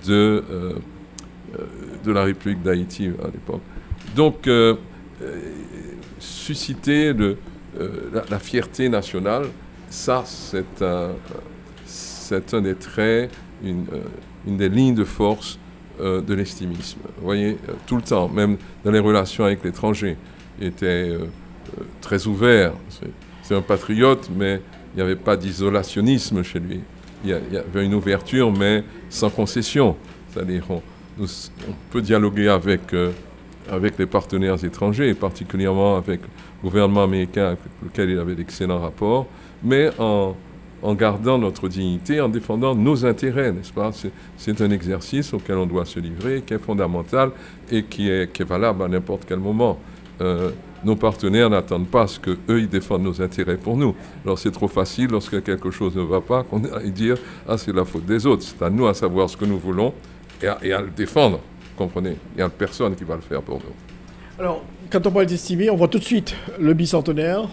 Speaker 6: de, euh, euh, de la République d'Haïti à l'époque. Donc, euh, susciter la, fierté nationale, ça, c'est un, c'est un des traits, une, euh, une, des lignes de force euh, de l'estimisme. Vous voyez, tout le temps, même dans les relations avec l'étranger, il était très ouvert. C'est, un patriote, mais il n'y avait pas d'isolationnisme chez lui. Il y, avait une ouverture, mais sans concession. C'est-à-dire, on, peut dialoguer avec, avec les partenaires étrangers, particulièrement avec gouvernement américain avec lequel il avait d'excellents rapports, mais en, en, gardant notre dignité, en défendant nos intérêts, n'est-ce pas? C'est un exercice auquel on doit se livrer, qui est fondamental et qui est, valable à n'importe quel moment. Euh, nos partenaires n'attendent pas ce que eux ils défendent nos intérêts pour nous. Alors c'est trop facile lorsque quelque chose ne va pas qu'on aille dire ah c'est la faute des autres. C'est à nous à savoir ce que nous voulons et à, et à le défendre. Comprenez? Il n'y a personne qui va le faire pour nous.
Speaker 3: Alors, quand on parle d'estimer, on voit tout de suite le bicentenaire.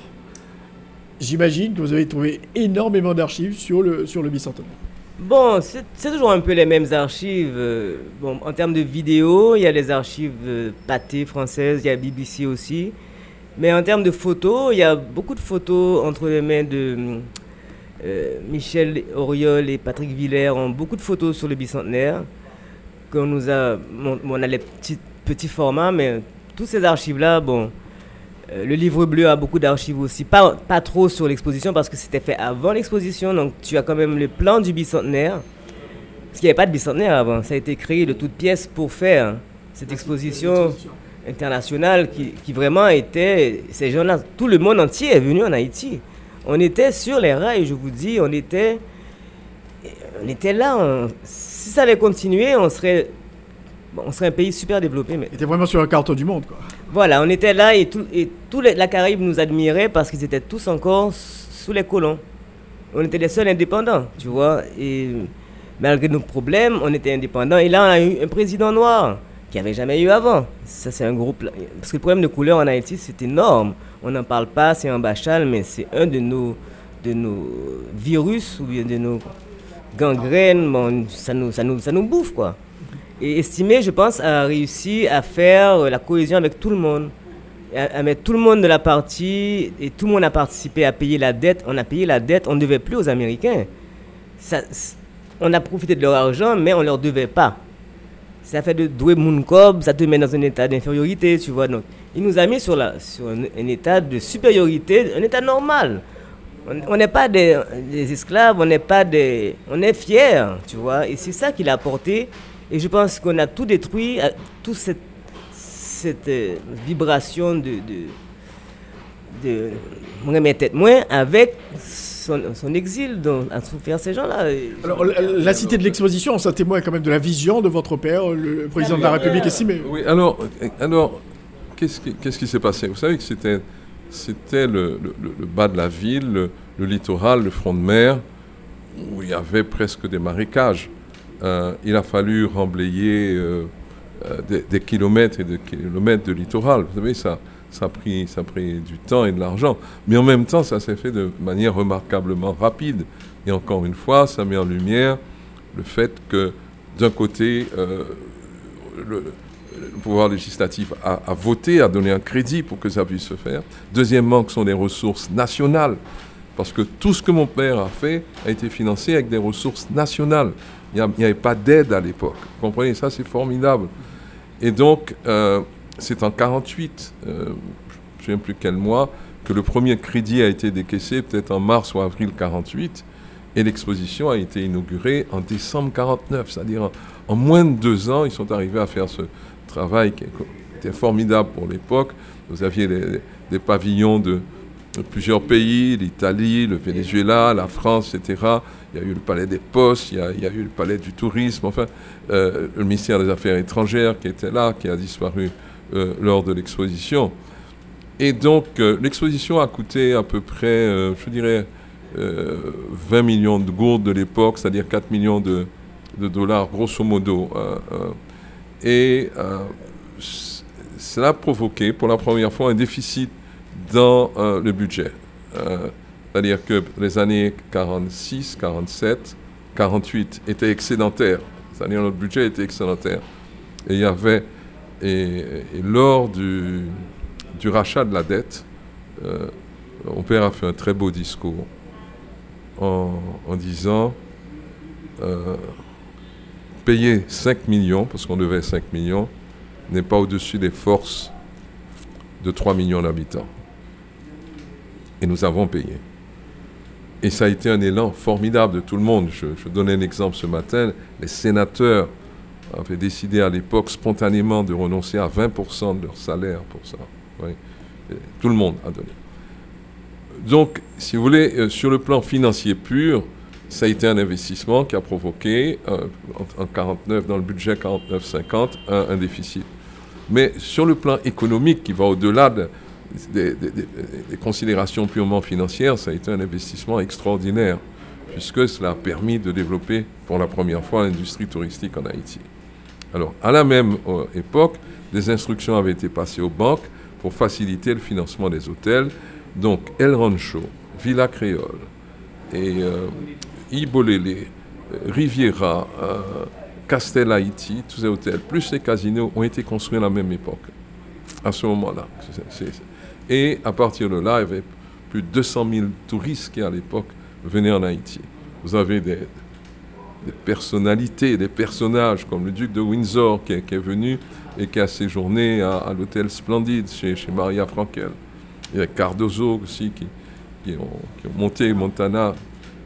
Speaker 3: J'imagine que vous avez trouvé énormément d'archives sur le, sur le bicentenaire.
Speaker 5: Bon, c'est toujours un peu les mêmes archives. Euh, bon, en termes de vidéos, il y a les archives euh, pâtées françaises, il y a BBC aussi. Mais en termes de photos, il y a beaucoup de photos entre les mains de euh, Michel Auriol et Patrick Villers, ont beaucoup de photos sur le bicentenaire. Nous a, on a les petits, petits formats, mais tous ces archives-là, bon, euh, le livre bleu a beaucoup d'archives aussi, pas, pas trop sur l'exposition parce que c'était fait avant l'exposition, donc tu as quand même le plan du bicentenaire. Parce qu'il n'y avait pas de bicentenaire avant, ça a été créé de toutes pièces pour faire cette exposition internationale qui, qui vraiment était, ces gens-là, tout le monde entier est venu en Haïti. On était sur les rails, je vous dis, on était, on était là. si ça allait continuer, on serait on serait un pays super développé. Mais...
Speaker 3: était vraiment sur la carte du monde, quoi.
Speaker 5: Voilà, on était là et tout, et tout la Caraïbe nous admirait parce qu'ils étaient tous encore sous les colons. On était les seuls indépendants, tu vois. Et malgré nos problèmes, on était indépendants. Et là, on a eu un président noir qui avait jamais eu avant. Ça, c'est un groupe. Parce que le problème de couleur en Haïti, c'est énorme. On n'en parle pas, c'est un bachal, mais c'est un de nos, de nos virus ou bien de nos gangrènes. Ça nous bouffe, quoi. Et Estimé, je pense, a réussi à faire la cohésion avec tout le monde, à, mettre tout le monde de la partie, et tout le monde a participé à payer la dette. On a payé la dette, on ne devait plus aux Américains. On a profité de leur argent, mais on ne leur devait pas. Ça fait de douer Mounkob, ça te met dans un état d'infériorité, tu vois. Donc, il nous a mis sur, la, sur un, état de supériorité, un état normal. On n'est pas des, des, esclaves, on n'est pas des... On est fiers, tu vois. Et c'est ça qu'il a apporté Et je pense qu'on a tout détruit, toute cette, cette vibration de, de, de mon tête moins avec son, exil dont a souffert ces gens-là.
Speaker 3: Alors, la, cité de l'exposition, ça témoigne quand même de la vision de votre père, le président de la République estimé.
Speaker 6: Oui, alors, alors qu'est-ce qui, qui s'est passé? Vous savez que c'était, c'était le, bas de la ville, le, littoral, le front de mer, où il y avait presque des marécages. Euh, il a fallu remblayer euh, euh, des, kilomètres et des kilomètres de littoral. Vous savez, ça, ça a, pris, ça a pris du temps et de l'argent. Mais en même temps, ça s'est fait de manière remarquablement rapide. Et encore une fois, ça met en lumière le fait que, d'un côté, le, pouvoir législatif a, voté, a donné un crédit pour que ça puisse se faire. Deuxièmement, que sont des ressources nationales. Parce que tout ce que mon père a fait a été financé avec des ressources nationales. Il n'y avait pas d'aide à l'époque. Vous comprenez? Ça, c'est formidable. Et donc, euh, c'est en 48, euh, je ne souviens plus quel mois, que le premier crédit a été décaissé, peut-être en mars ou avril 48, et l'exposition a été inaugurée en décembre 49, c'est-à-dire en, moins de deux ans, ils sont arrivés à faire ce travail qui était formidable pour l'époque. Vous aviez des, pavillons de, plusieurs pays, l'Italie, le Venezuela, la France, etc. Il y a eu le palais des postes, il y a, eu le palais du tourisme, enfin, euh, le ministère des Affaires étrangères qui était là, qui a disparu euh, lors de l'exposition. Et donc, euh, l'exposition a coûté à peu près, je dirais, 20 millions de gourdes de l'époque, c'est-à-dire 4 millions de, dollars, grosso modo. et cela a provoqué pour la première fois un déficit dans le budget. c'est-à-dire que les années 46, 47, 48 étaient excédentaires. C'est-à-dire notre budget était excédentaire. Et il y avait et, lors du, rachat de la dette, euh, mon père a fait un très beau discours en, disant euh, payer 5 millions, parce qu'on devait 5 millions, n'est pas au-dessus des forces de 3 millions d'habitants. Et nous avons payé. Et ça a été un élan formidable de tout le monde. Je, donnais un exemple ce matin. Les sénateurs avaient décidé à l'époque spontanément de renoncer à 20% de leur salaire pour ça. Tout le monde a donné. Donc, si vous voulez, euh, sur le plan financier pur, ça a été un investissement qui a provoqué, euh, en, 49, dans le budget 49-50, un, déficit. Mais sur le plan économique, qui va au-delà des, considérations purement financières, ça a été un investissement extraordinaire, puisque cela a permis de développer pour la première fois l'industrie touristique en Haïti. Alors, à la même euh, époque, des instructions avaient été passées aux banques pour faciliter le financement des hôtels. Donc, El Rancho, Villa Créole et euh, Ibolele, euh, Riviera, Castel Haïti, tous ces hôtels, plus les casinos, ont été construits à la même époque, à ce moment-là. Et à partir de là, il y avait plus de 200 000 touristes qui, à l'époque, venaient en Haïti. Vous avez des, personnalités, des personnages comme le duc de Windsor qui est, venu et qui a séjourné à, l'hôtel Splendide chez, Maria Frankel. Il y a Cardozo aussi qui, ont, monté Montana.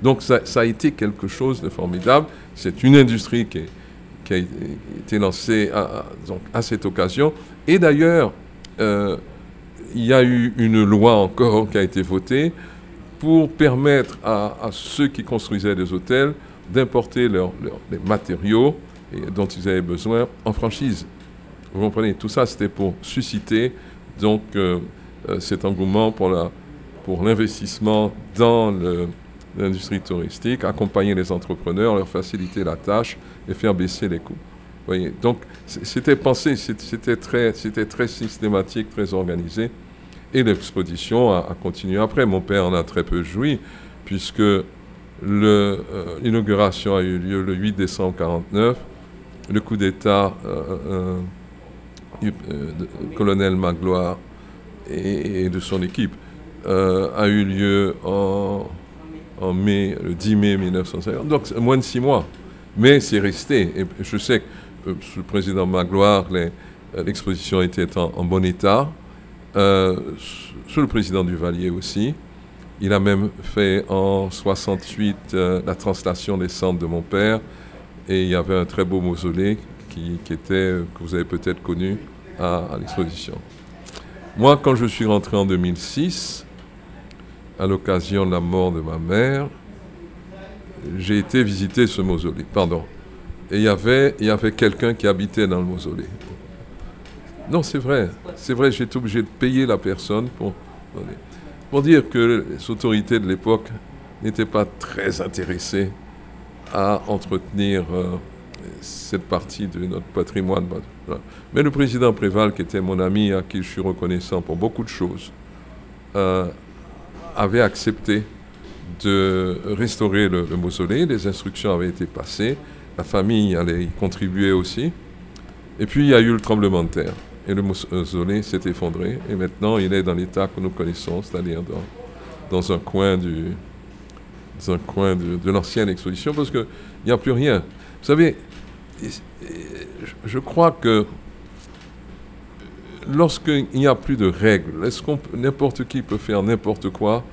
Speaker 6: Donc ça, a été quelque chose de formidable. C'est une industrie qui, a été lancée à cette occasion. Et d'ailleurs, euh, il y a eu une loi encore qui a été votée pour permettre à, ceux qui construisaient des hôtels d'importer leurs les matériaux dont ils avaient besoin en franchise. Vous comprenez? Tout ça, c'était pour susciter donc euh, euh, cet engouement pour la pour l'investissement dans l'industrie touristique, accompagner les entrepreneurs, leur faciliter la tâche et faire baisser les coûts. Voyez? Donc, c'était pensé, c'était très, très systématique, très organisé. Et l'exposition a, continué après. Mon père en a très peu joui, puisque euh, l'inauguration a eu lieu le 8 décembre 1949. Le coup d'État euh, euh, du colonel Magloire et, de son équipe a eu lieu en, mai, le 10 mai 1950. Donc moins de six mois. Mais c'est resté. Et je sais que sous le président Magloire, l'exposition était en, bon état. Sous le président Duvalier aussi. Il a même fait en 68 euh, la translation des cendres de mon père. Et il y avait un très beau mausolée qui était, que vous avez peut-être connu à, à l'exposition. Moi, quand je suis rentré en 2006, à l'occasion de la mort de ma mère, j'ai été visiter ce mausolée. Pardon. Et il y avait, il y avait quelqu'un qui habitait dans le mausolée. Non, c'est vrai. C'est vrai, été obligé de payer la personne pour, pour dire que les autorités de l'époque n'étaient pas très intéressées à entretenir euh, cette partie de notre patrimoine. Mais le président Préval, qui était mon ami, à qui je suis reconnaissant pour beaucoup de choses, euh, avait accepté de restaurer le, le, mausolée. Les instructions avaient été passées. La famille allait y contribuer aussi. Et puis il y a eu le tremblement de terre. Et le mausolée s'est effondré. Et maintenant, il est dans l'état que nous connaissons, c'est-à-dire dans, dans un coin, du, un coin de, l'ancienne exposition, parce qu'il n'y a plus rien. Vous savez, je crois que lorsqu'il n'y a plus de règles, est-ce n'importe qui peut faire n'importe quoi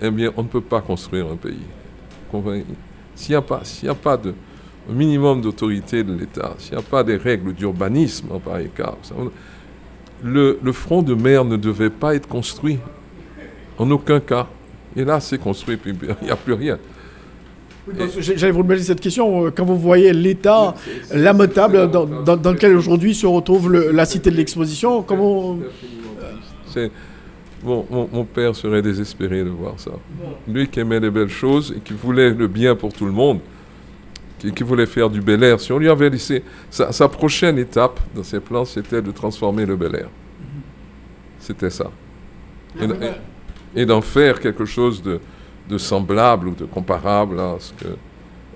Speaker 6: Eh bien, on ne peut pas construire un pays. S'il n'y a pas, s'il a pas de minimum d'autorité de l'État, s'il n'y a pas des règles d'urbanisme en pareil cas, le, le front de mer ne devait pas être construit en aucun cas. Et là, c'est construit, puis il n'y a plus rien.
Speaker 3: J'allais vous demander cette question. Quand vous voyez l'état lamentable dans, dans, dans, lequel aujourd'hui se retrouve le, la cité de l'exposition, comment.
Speaker 6: Bon, mon, mon, père serait désespéré de voir ça. Lui qui aimait les belles choses et qui voulait le bien pour tout le monde, qui, qui voulait faire du Bel Air, si on lui avait laissé. Sa, sa prochaine étape dans ses plans, c'était de transformer le Bel Air. C'était ça. Et, et d'en faire quelque chose de, de semblable ou de comparable à ce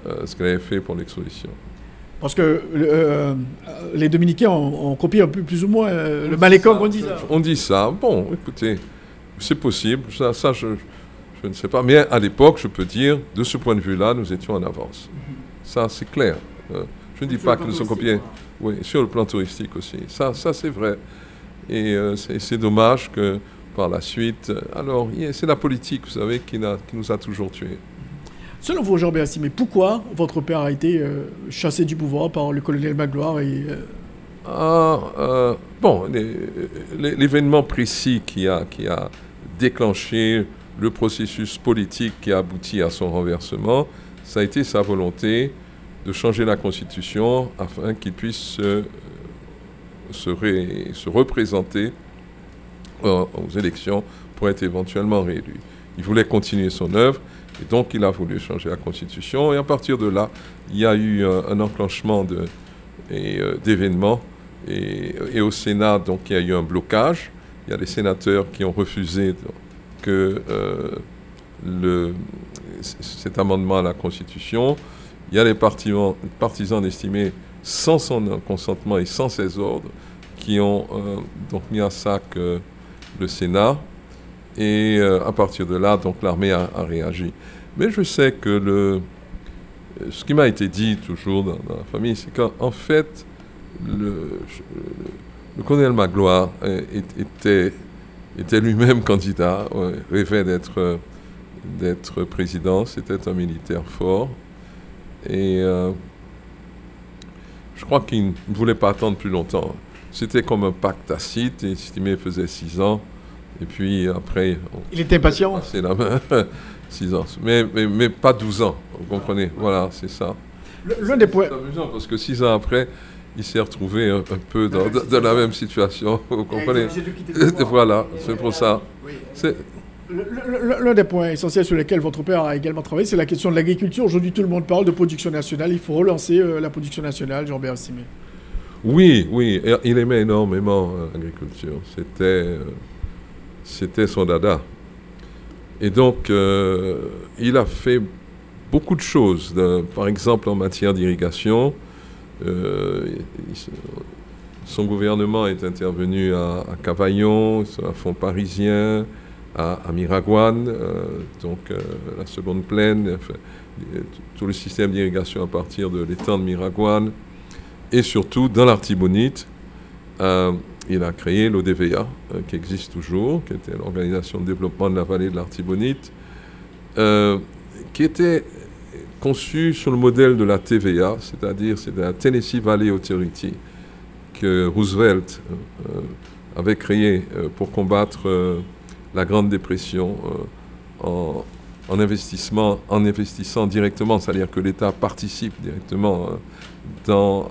Speaker 6: euh, qu'elle avait fait pour l'exposition.
Speaker 3: Parce que euh, les Dominicains ont, ont, copié un peu plus ou moins euh, le Malécom, on dit ça.
Speaker 6: On dit ça. Bon, écoutez, c'est possible. Ça, ça je, je, ne sais pas. Mais à l'époque, je peux dire, de ce point de vue-là, nous étions en avance. Mm -hmm. Ça, c'est clair. Euh, je ne dis pas que nous sommes copiés. Oui, sur le plan touristique aussi. Ça, ça c'est vrai. Et c'est dommage que par la suite. Alors, c'est la politique, vous savez, qui, a, qui, nous a toujours tués.
Speaker 3: Selon vous, Jean Bercy, mais pourquoi votre père a été euh, chassé du pouvoir par le colonel Magloire et, euh...
Speaker 6: ah, euh, Bon, l'événement précis qui a, qui a déclenché le processus politique qui a abouti à son renversement, ça a été sa volonté de changer la Constitution afin qu'il puisse se, se, ré, se représenter aux élections pour être éventuellement réélu. Il voulait continuer son œuvre et donc il a voulu changer la Constitution. Et à partir de là, il y a eu un, enclenchement d'événements. Et, et, au Sénat, donc il y a eu un blocage. Il y a des sénateurs qui ont refusé que euh, le, cet amendement à la Constitution. Il y a des partisans, estimés sans son consentement et sans ses ordres qui ont euh, donc mis à sac euh, le Sénat. Et euh, à partir de là, donc l'armée a, réagi. Mais je sais que le, ce qui m'a été dit toujours dans, la famille, c'est qu'en fait, le, colonel Magloire était, lui-même candidat, rêvait d'être d'être président. C'était un militaire fort. Et euh, je crois qu'il ne voulait pas attendre plus longtemps. C'était comme un pacte tacite, estimé faisait six ans. Et puis après.
Speaker 3: Il était patient
Speaker 6: C'est la main. six ans. Mais, mais, mais, pas 12 ans, vous comprenez Voilà, c'est ça.
Speaker 3: L'un des points.
Speaker 6: C'est amusant parce que six ans après, il s'est retrouvé un, un peu dans, dans, dans, la même situation, vous comprenez Voilà, c'est pour ça.
Speaker 3: L'un des points essentiels sur lesquels votre père a également travaillé, c'est la question de l'agriculture. Aujourd'hui, tout le monde parle de production nationale. Il faut relancer euh, la production nationale, Jean-Bert Simé.
Speaker 6: Oui, oui, il aimait énormément euh, l'agriculture. C'était, euh, c'était son dada. Et donc, il a fait beaucoup de choses. Par exemple, en matière d'irrigation, son gouvernement est intervenu à, Cavaillon, à Fond Parisien, à, Miragouane, euh, donc la seconde plaine, enfin, tout le système d'irrigation à partir de l'étang de Miragouane. Et surtout dans l'Artibonite, euh, il a créé l'ODVA, euh, qui existe toujours, qui était l'Organisation de développement de la vallée de l'Artibonite, euh, qui était conçu sur le modèle de la TVA, c'est-à-dire c'est la Tennessee Valley Authority que Roosevelt euh, avait créé pour combattre la Grande Dépression en, investissement, en investissant directement, c'est-à-dire que l'État participe directement dans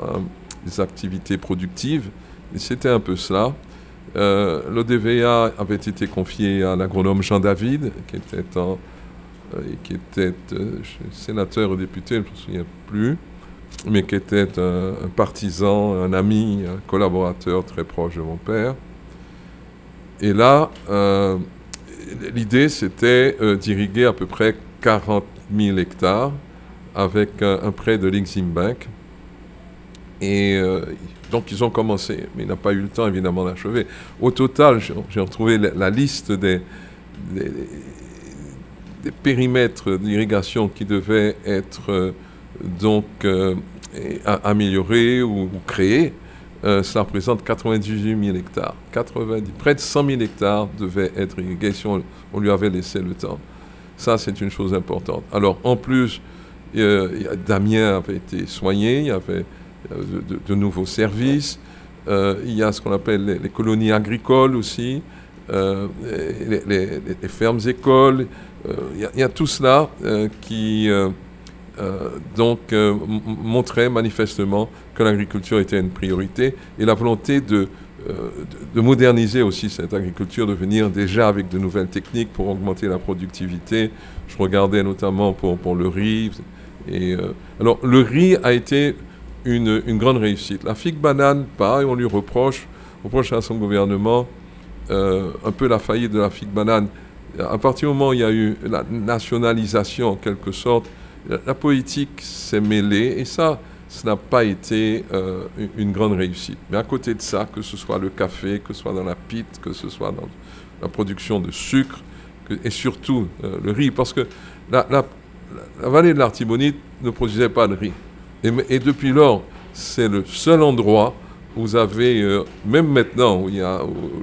Speaker 6: les activités productives. Et c'était un peu cela. Euh, L'ODVA avait été confié à l'agronome Jean David, qui était, euh, qui était euh, sénateur ou député, je ne me souviens plus, mais qui était un, partisan, un ami, un collaborateur très proche de mon père. Et là, l'idée, c'était d'irriguer à peu près 40 000 hectares avec un, prêt de l'Exim Bank. Et donc ils ont commencé, mais il n'a pas eu le temps évidemment d'achever. Au total, j'ai retrouvé la, liste des, périmètres d'irrigation qui devaient être euh, donc euh, améliorés ou, créés. Euh, ça représente 98 000 hectares. 90, près de 100 000 hectares devaient être irrigués si on, lui avait laissé le temps. Ça, c'est une chose importante. Alors, en plus, Damien avait été soigné, il y avait de, nouveaux services. Euh, il y a ce qu'on appelle les, colonies agricoles aussi, euh, les, fermes écoles. Euh, il, y a, tout cela qui donc montrait manifestement que l'agriculture était une priorité et la volonté de, de, moderniser aussi cette agriculture, de venir déjà avec de nouvelles techniques pour augmenter la productivité. Je regardais notamment pour, pour le riz. Et, alors le riz a été une, grande réussite. La figue banane, pareil, on lui reproche, reproche à son gouvernement euh, un peu la faillite de la figue banane. À partir du moment où il y a eu la nationalisation, en quelque sorte, la, politique s'est mêlée et ça, ce n'a pas été euh, une grande réussite. Mais à côté de ça, que ce soit le café, que ce soit dans la pite, que ce soit dans la production de sucre, et surtout euh, le riz, parce que la, la vallée de l'Artibonite ne produisait pas de riz. Et, depuis lors, c'est le seul endroit où vous avez, euh, même maintenant où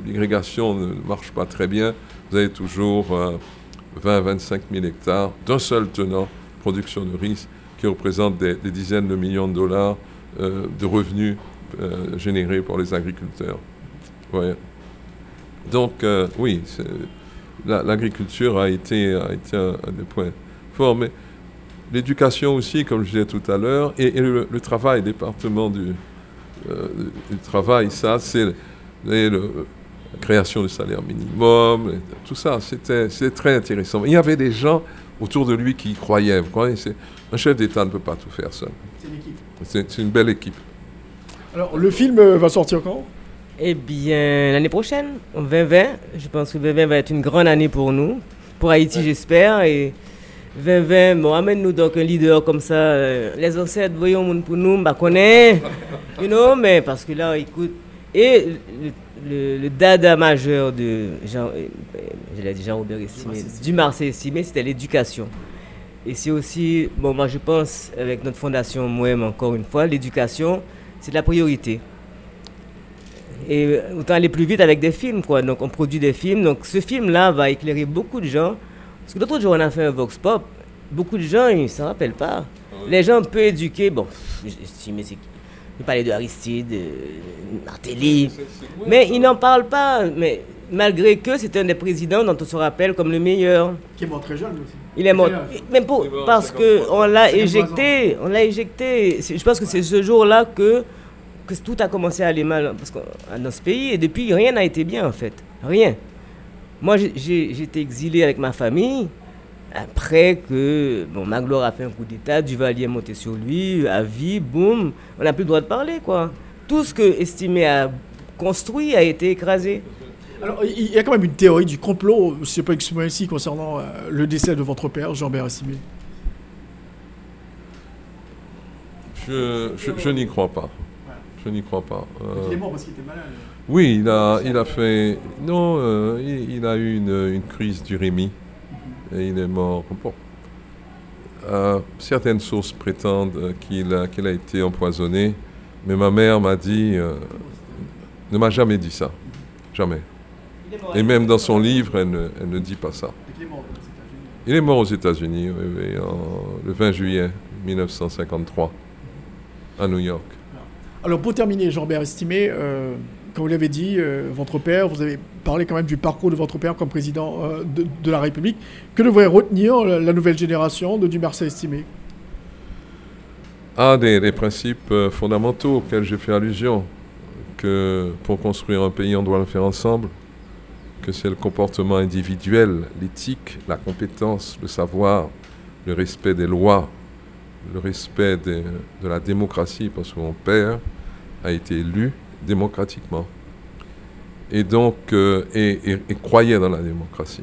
Speaker 6: l'irrigation ne marche pas très bien, vous avez toujours 20-25 000 hectares d'un seul tenant, production de riz, qui représente des, dizaines de millions de dollars euh, de revenus euh, générés pour les agriculteurs. Donc, oui, l'agriculture a été, a été un, un, des points forts. Mais l'éducation aussi, comme je disais tout à l'heure, et, le, travail, le département du, euh, du travail, ça, c'est la création du salaire minimum, tout ça, c'était très intéressant. Il y avait des gens autour de lui qui y croyaient. Vous croyez? Un chef d'État ne peut pas tout faire seul. C'est une équipe. C'est une belle équipe.
Speaker 3: Alors, le film euh, va sortir quand?
Speaker 5: Eh bien, l'année prochaine, en 2020. Je pense que 2020 va être une grande année pour nous, pour Haïti, j'espère. Et 2020, bon, amène-nous donc un leader comme ça. Euh, les ancêtres, voyons pour nous, bah connaît, you know, mais parce que là, écoute, et le, dada majeur de Jean, euh, je l'ai dit Jean-Robert Estimé, du Marseille Estimé, c'était l'éducation. Et c'est aussi, bon, moi je pense, avec notre fondation moi-même, encore une fois, l'éducation, c'est la priorité. Et autant aller plus vite avec des films, quoi. Donc on produit des films. Donc ce film-là va éclairer beaucoup de gens parce que l'autre jour, on a fait un Vox Pop. Beaucoup de gens, ils ne s'en rappellent pas. Ah Les gens peu éduqués, bon, j'estime, c'est il parlait de Aristide, Martelly, mais ils n'en parlent pas. Mais malgré que c'est un des présidents dont on se rappelle comme le meilleur.
Speaker 3: Qui est mort très jeune aussi.
Speaker 5: Il est mort, même pour, parce que on l'a éjecté, on l'a éjecté. Je pense que c'est ce jour-là que, que tout a commencé à aller mal parce dans ce pays et depuis rien n'a été bien en fait, rien. Moi, j'ai été exilé avec ma famille. Après que bon, Magloire a fait un coup d'état, Duvalier est monté sur lui, à vie, boum, on n'a plus le droit de parler, quoi. Tout ce que Estimé a construit a été écrasé.
Speaker 3: Alors, il y a quand même une théorie du complot, je ne sais pas exprimer ici, concernant euh, le décès de votre père, Jean-Bert Estimé.
Speaker 6: Je, je, n'y crois pas. Je n'y crois pas.
Speaker 3: il est mort parce qu'il était malade.
Speaker 6: Oui, il a, il a fait. Non, euh, il, a eu une, une crise d'urémie et il est mort. Bon. Euh, certaines sources prétendent qu'il a, qu'il a été empoisonné, mais ma mère m'a dit. Euh, ne m'a jamais dit ça. Jamais. Et même dans son livre, elle ne, elle ne dit pas ça. Il est mort aux États-Unis le 20 juillet 1953 à New York.
Speaker 3: Alors pour terminer, Jean-Bert Estimé, euh, comme vous l'avez dit, euh, votre père, vous avez parlé quand même du parcours de votre père comme président euh, de, la République. Que devrait retenir la, nouvelle génération de Dumarcet Estimé?
Speaker 6: Un des, principes fondamentaux auxquels j'ai fait allusion, que pour construire un pays, on doit le faire ensemble, que c'est le comportement individuel, l'éthique, la compétence, le savoir, le respect des lois, le respect de, la démocratie, parce que mon père a été élu démocratiquement. Et donc, euh, et, croyait dans la démocratie.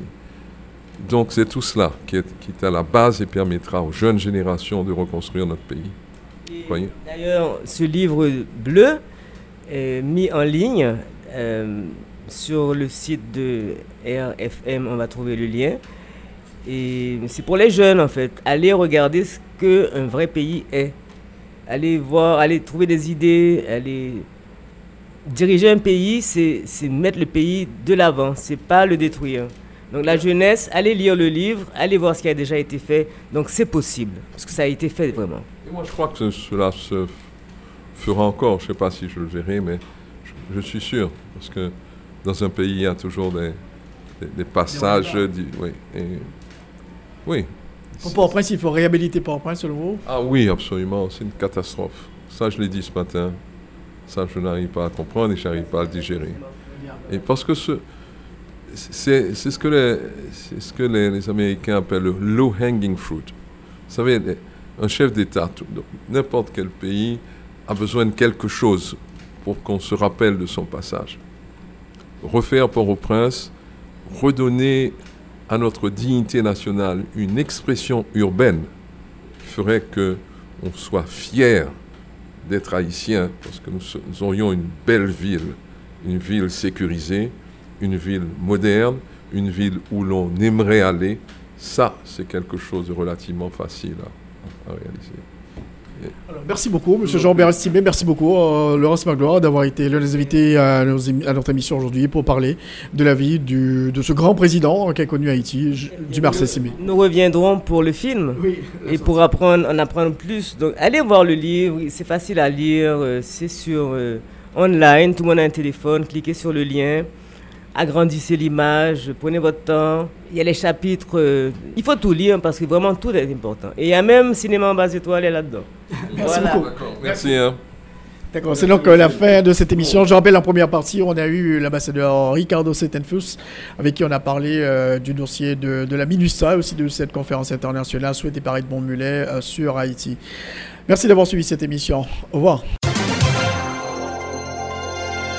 Speaker 6: Donc c'est tout cela qui est, qui est, à la base et permettra aux jeunes générations de reconstruire notre pays.
Speaker 5: D'ailleurs, ce livre bleu est mis en ligne euh, sur le site de RFM, on va trouver le lien. Et c'est pour les jeunes en fait. Allez regarder ce qu'un vrai pays est. Allez voir, allez trouver des idées, allez diriger un pays, c'est mettre le pays de l'avant, c'est pas le détruire. Donc la jeunesse, allez lire le livre, allez voir ce qui a déjà été fait. Donc c'est possible, parce que ça a été fait vraiment.
Speaker 6: Et moi je crois que cela se fera encore, je ne sais pas si je le verrai, mais je, suis sûr, parce que dans un pays, il y a toujours des, des, passages. oui, oui.
Speaker 3: Pour Port-au-Prince, il faut réhabiliter Port-au-Prince, selon vous?
Speaker 6: Ah oui, absolument, c'est une catastrophe. Ça, je l'ai dit ce matin. Ça, je n'arrive pas à comprendre et je n'arrive pas à le digérer. Et parce que ce, c'est, ce que, les, ce que les, Américains appellent le low-hanging fruit. Vous savez, un chef d'État, n'importe quel pays, a besoin de quelque chose pour qu'on se rappelle de son passage. Refaire Port-au-Prince, redonner à notre dignité nationale une expression urbaine ferait que on soit fier d'être haïtien, parce que nous, aurions une belle ville, une ville sécurisée, une ville moderne, une ville où l'on aimerait aller, ça, c'est quelque chose de relativement facile à, réaliser.
Speaker 3: Merci beaucoup, M. Jean-Bert Estimé. Merci beaucoup, euh, Laurence Magloire, d'avoir été l'un des invités à, notre émission aujourd'hui pour parler de la vie de ce grand président qui a connu Haïti, du Marseille Estimé.
Speaker 5: Nous reviendrons pour le film et pour apprendre, en apprendre plus. Donc, allez voir le livre, c'est facile à lire, euh, c'est sur euh, online, tout le monde a un téléphone, cliquez sur le lien agrandissez l'image, prenez votre temps. Il y a les chapitres, euh, il faut tout lire parce que vraiment tout est important. Et il y a même Cinéma en base étoile là-dedans.
Speaker 3: Merci beaucoup.
Speaker 6: Merci. Hein.
Speaker 3: D'accord, c'est donc euh, la fin de cette émission. Je rappelle en première partie, on a eu l'ambassadeur Ricardo Setenfus, avec qui on a parlé euh, du dossier de, la MINUSA, aussi de cette conférence internationale souhaitée par Edmond Mulet sur Haïti. Merci d'avoir suivi cette émission. Au revoir.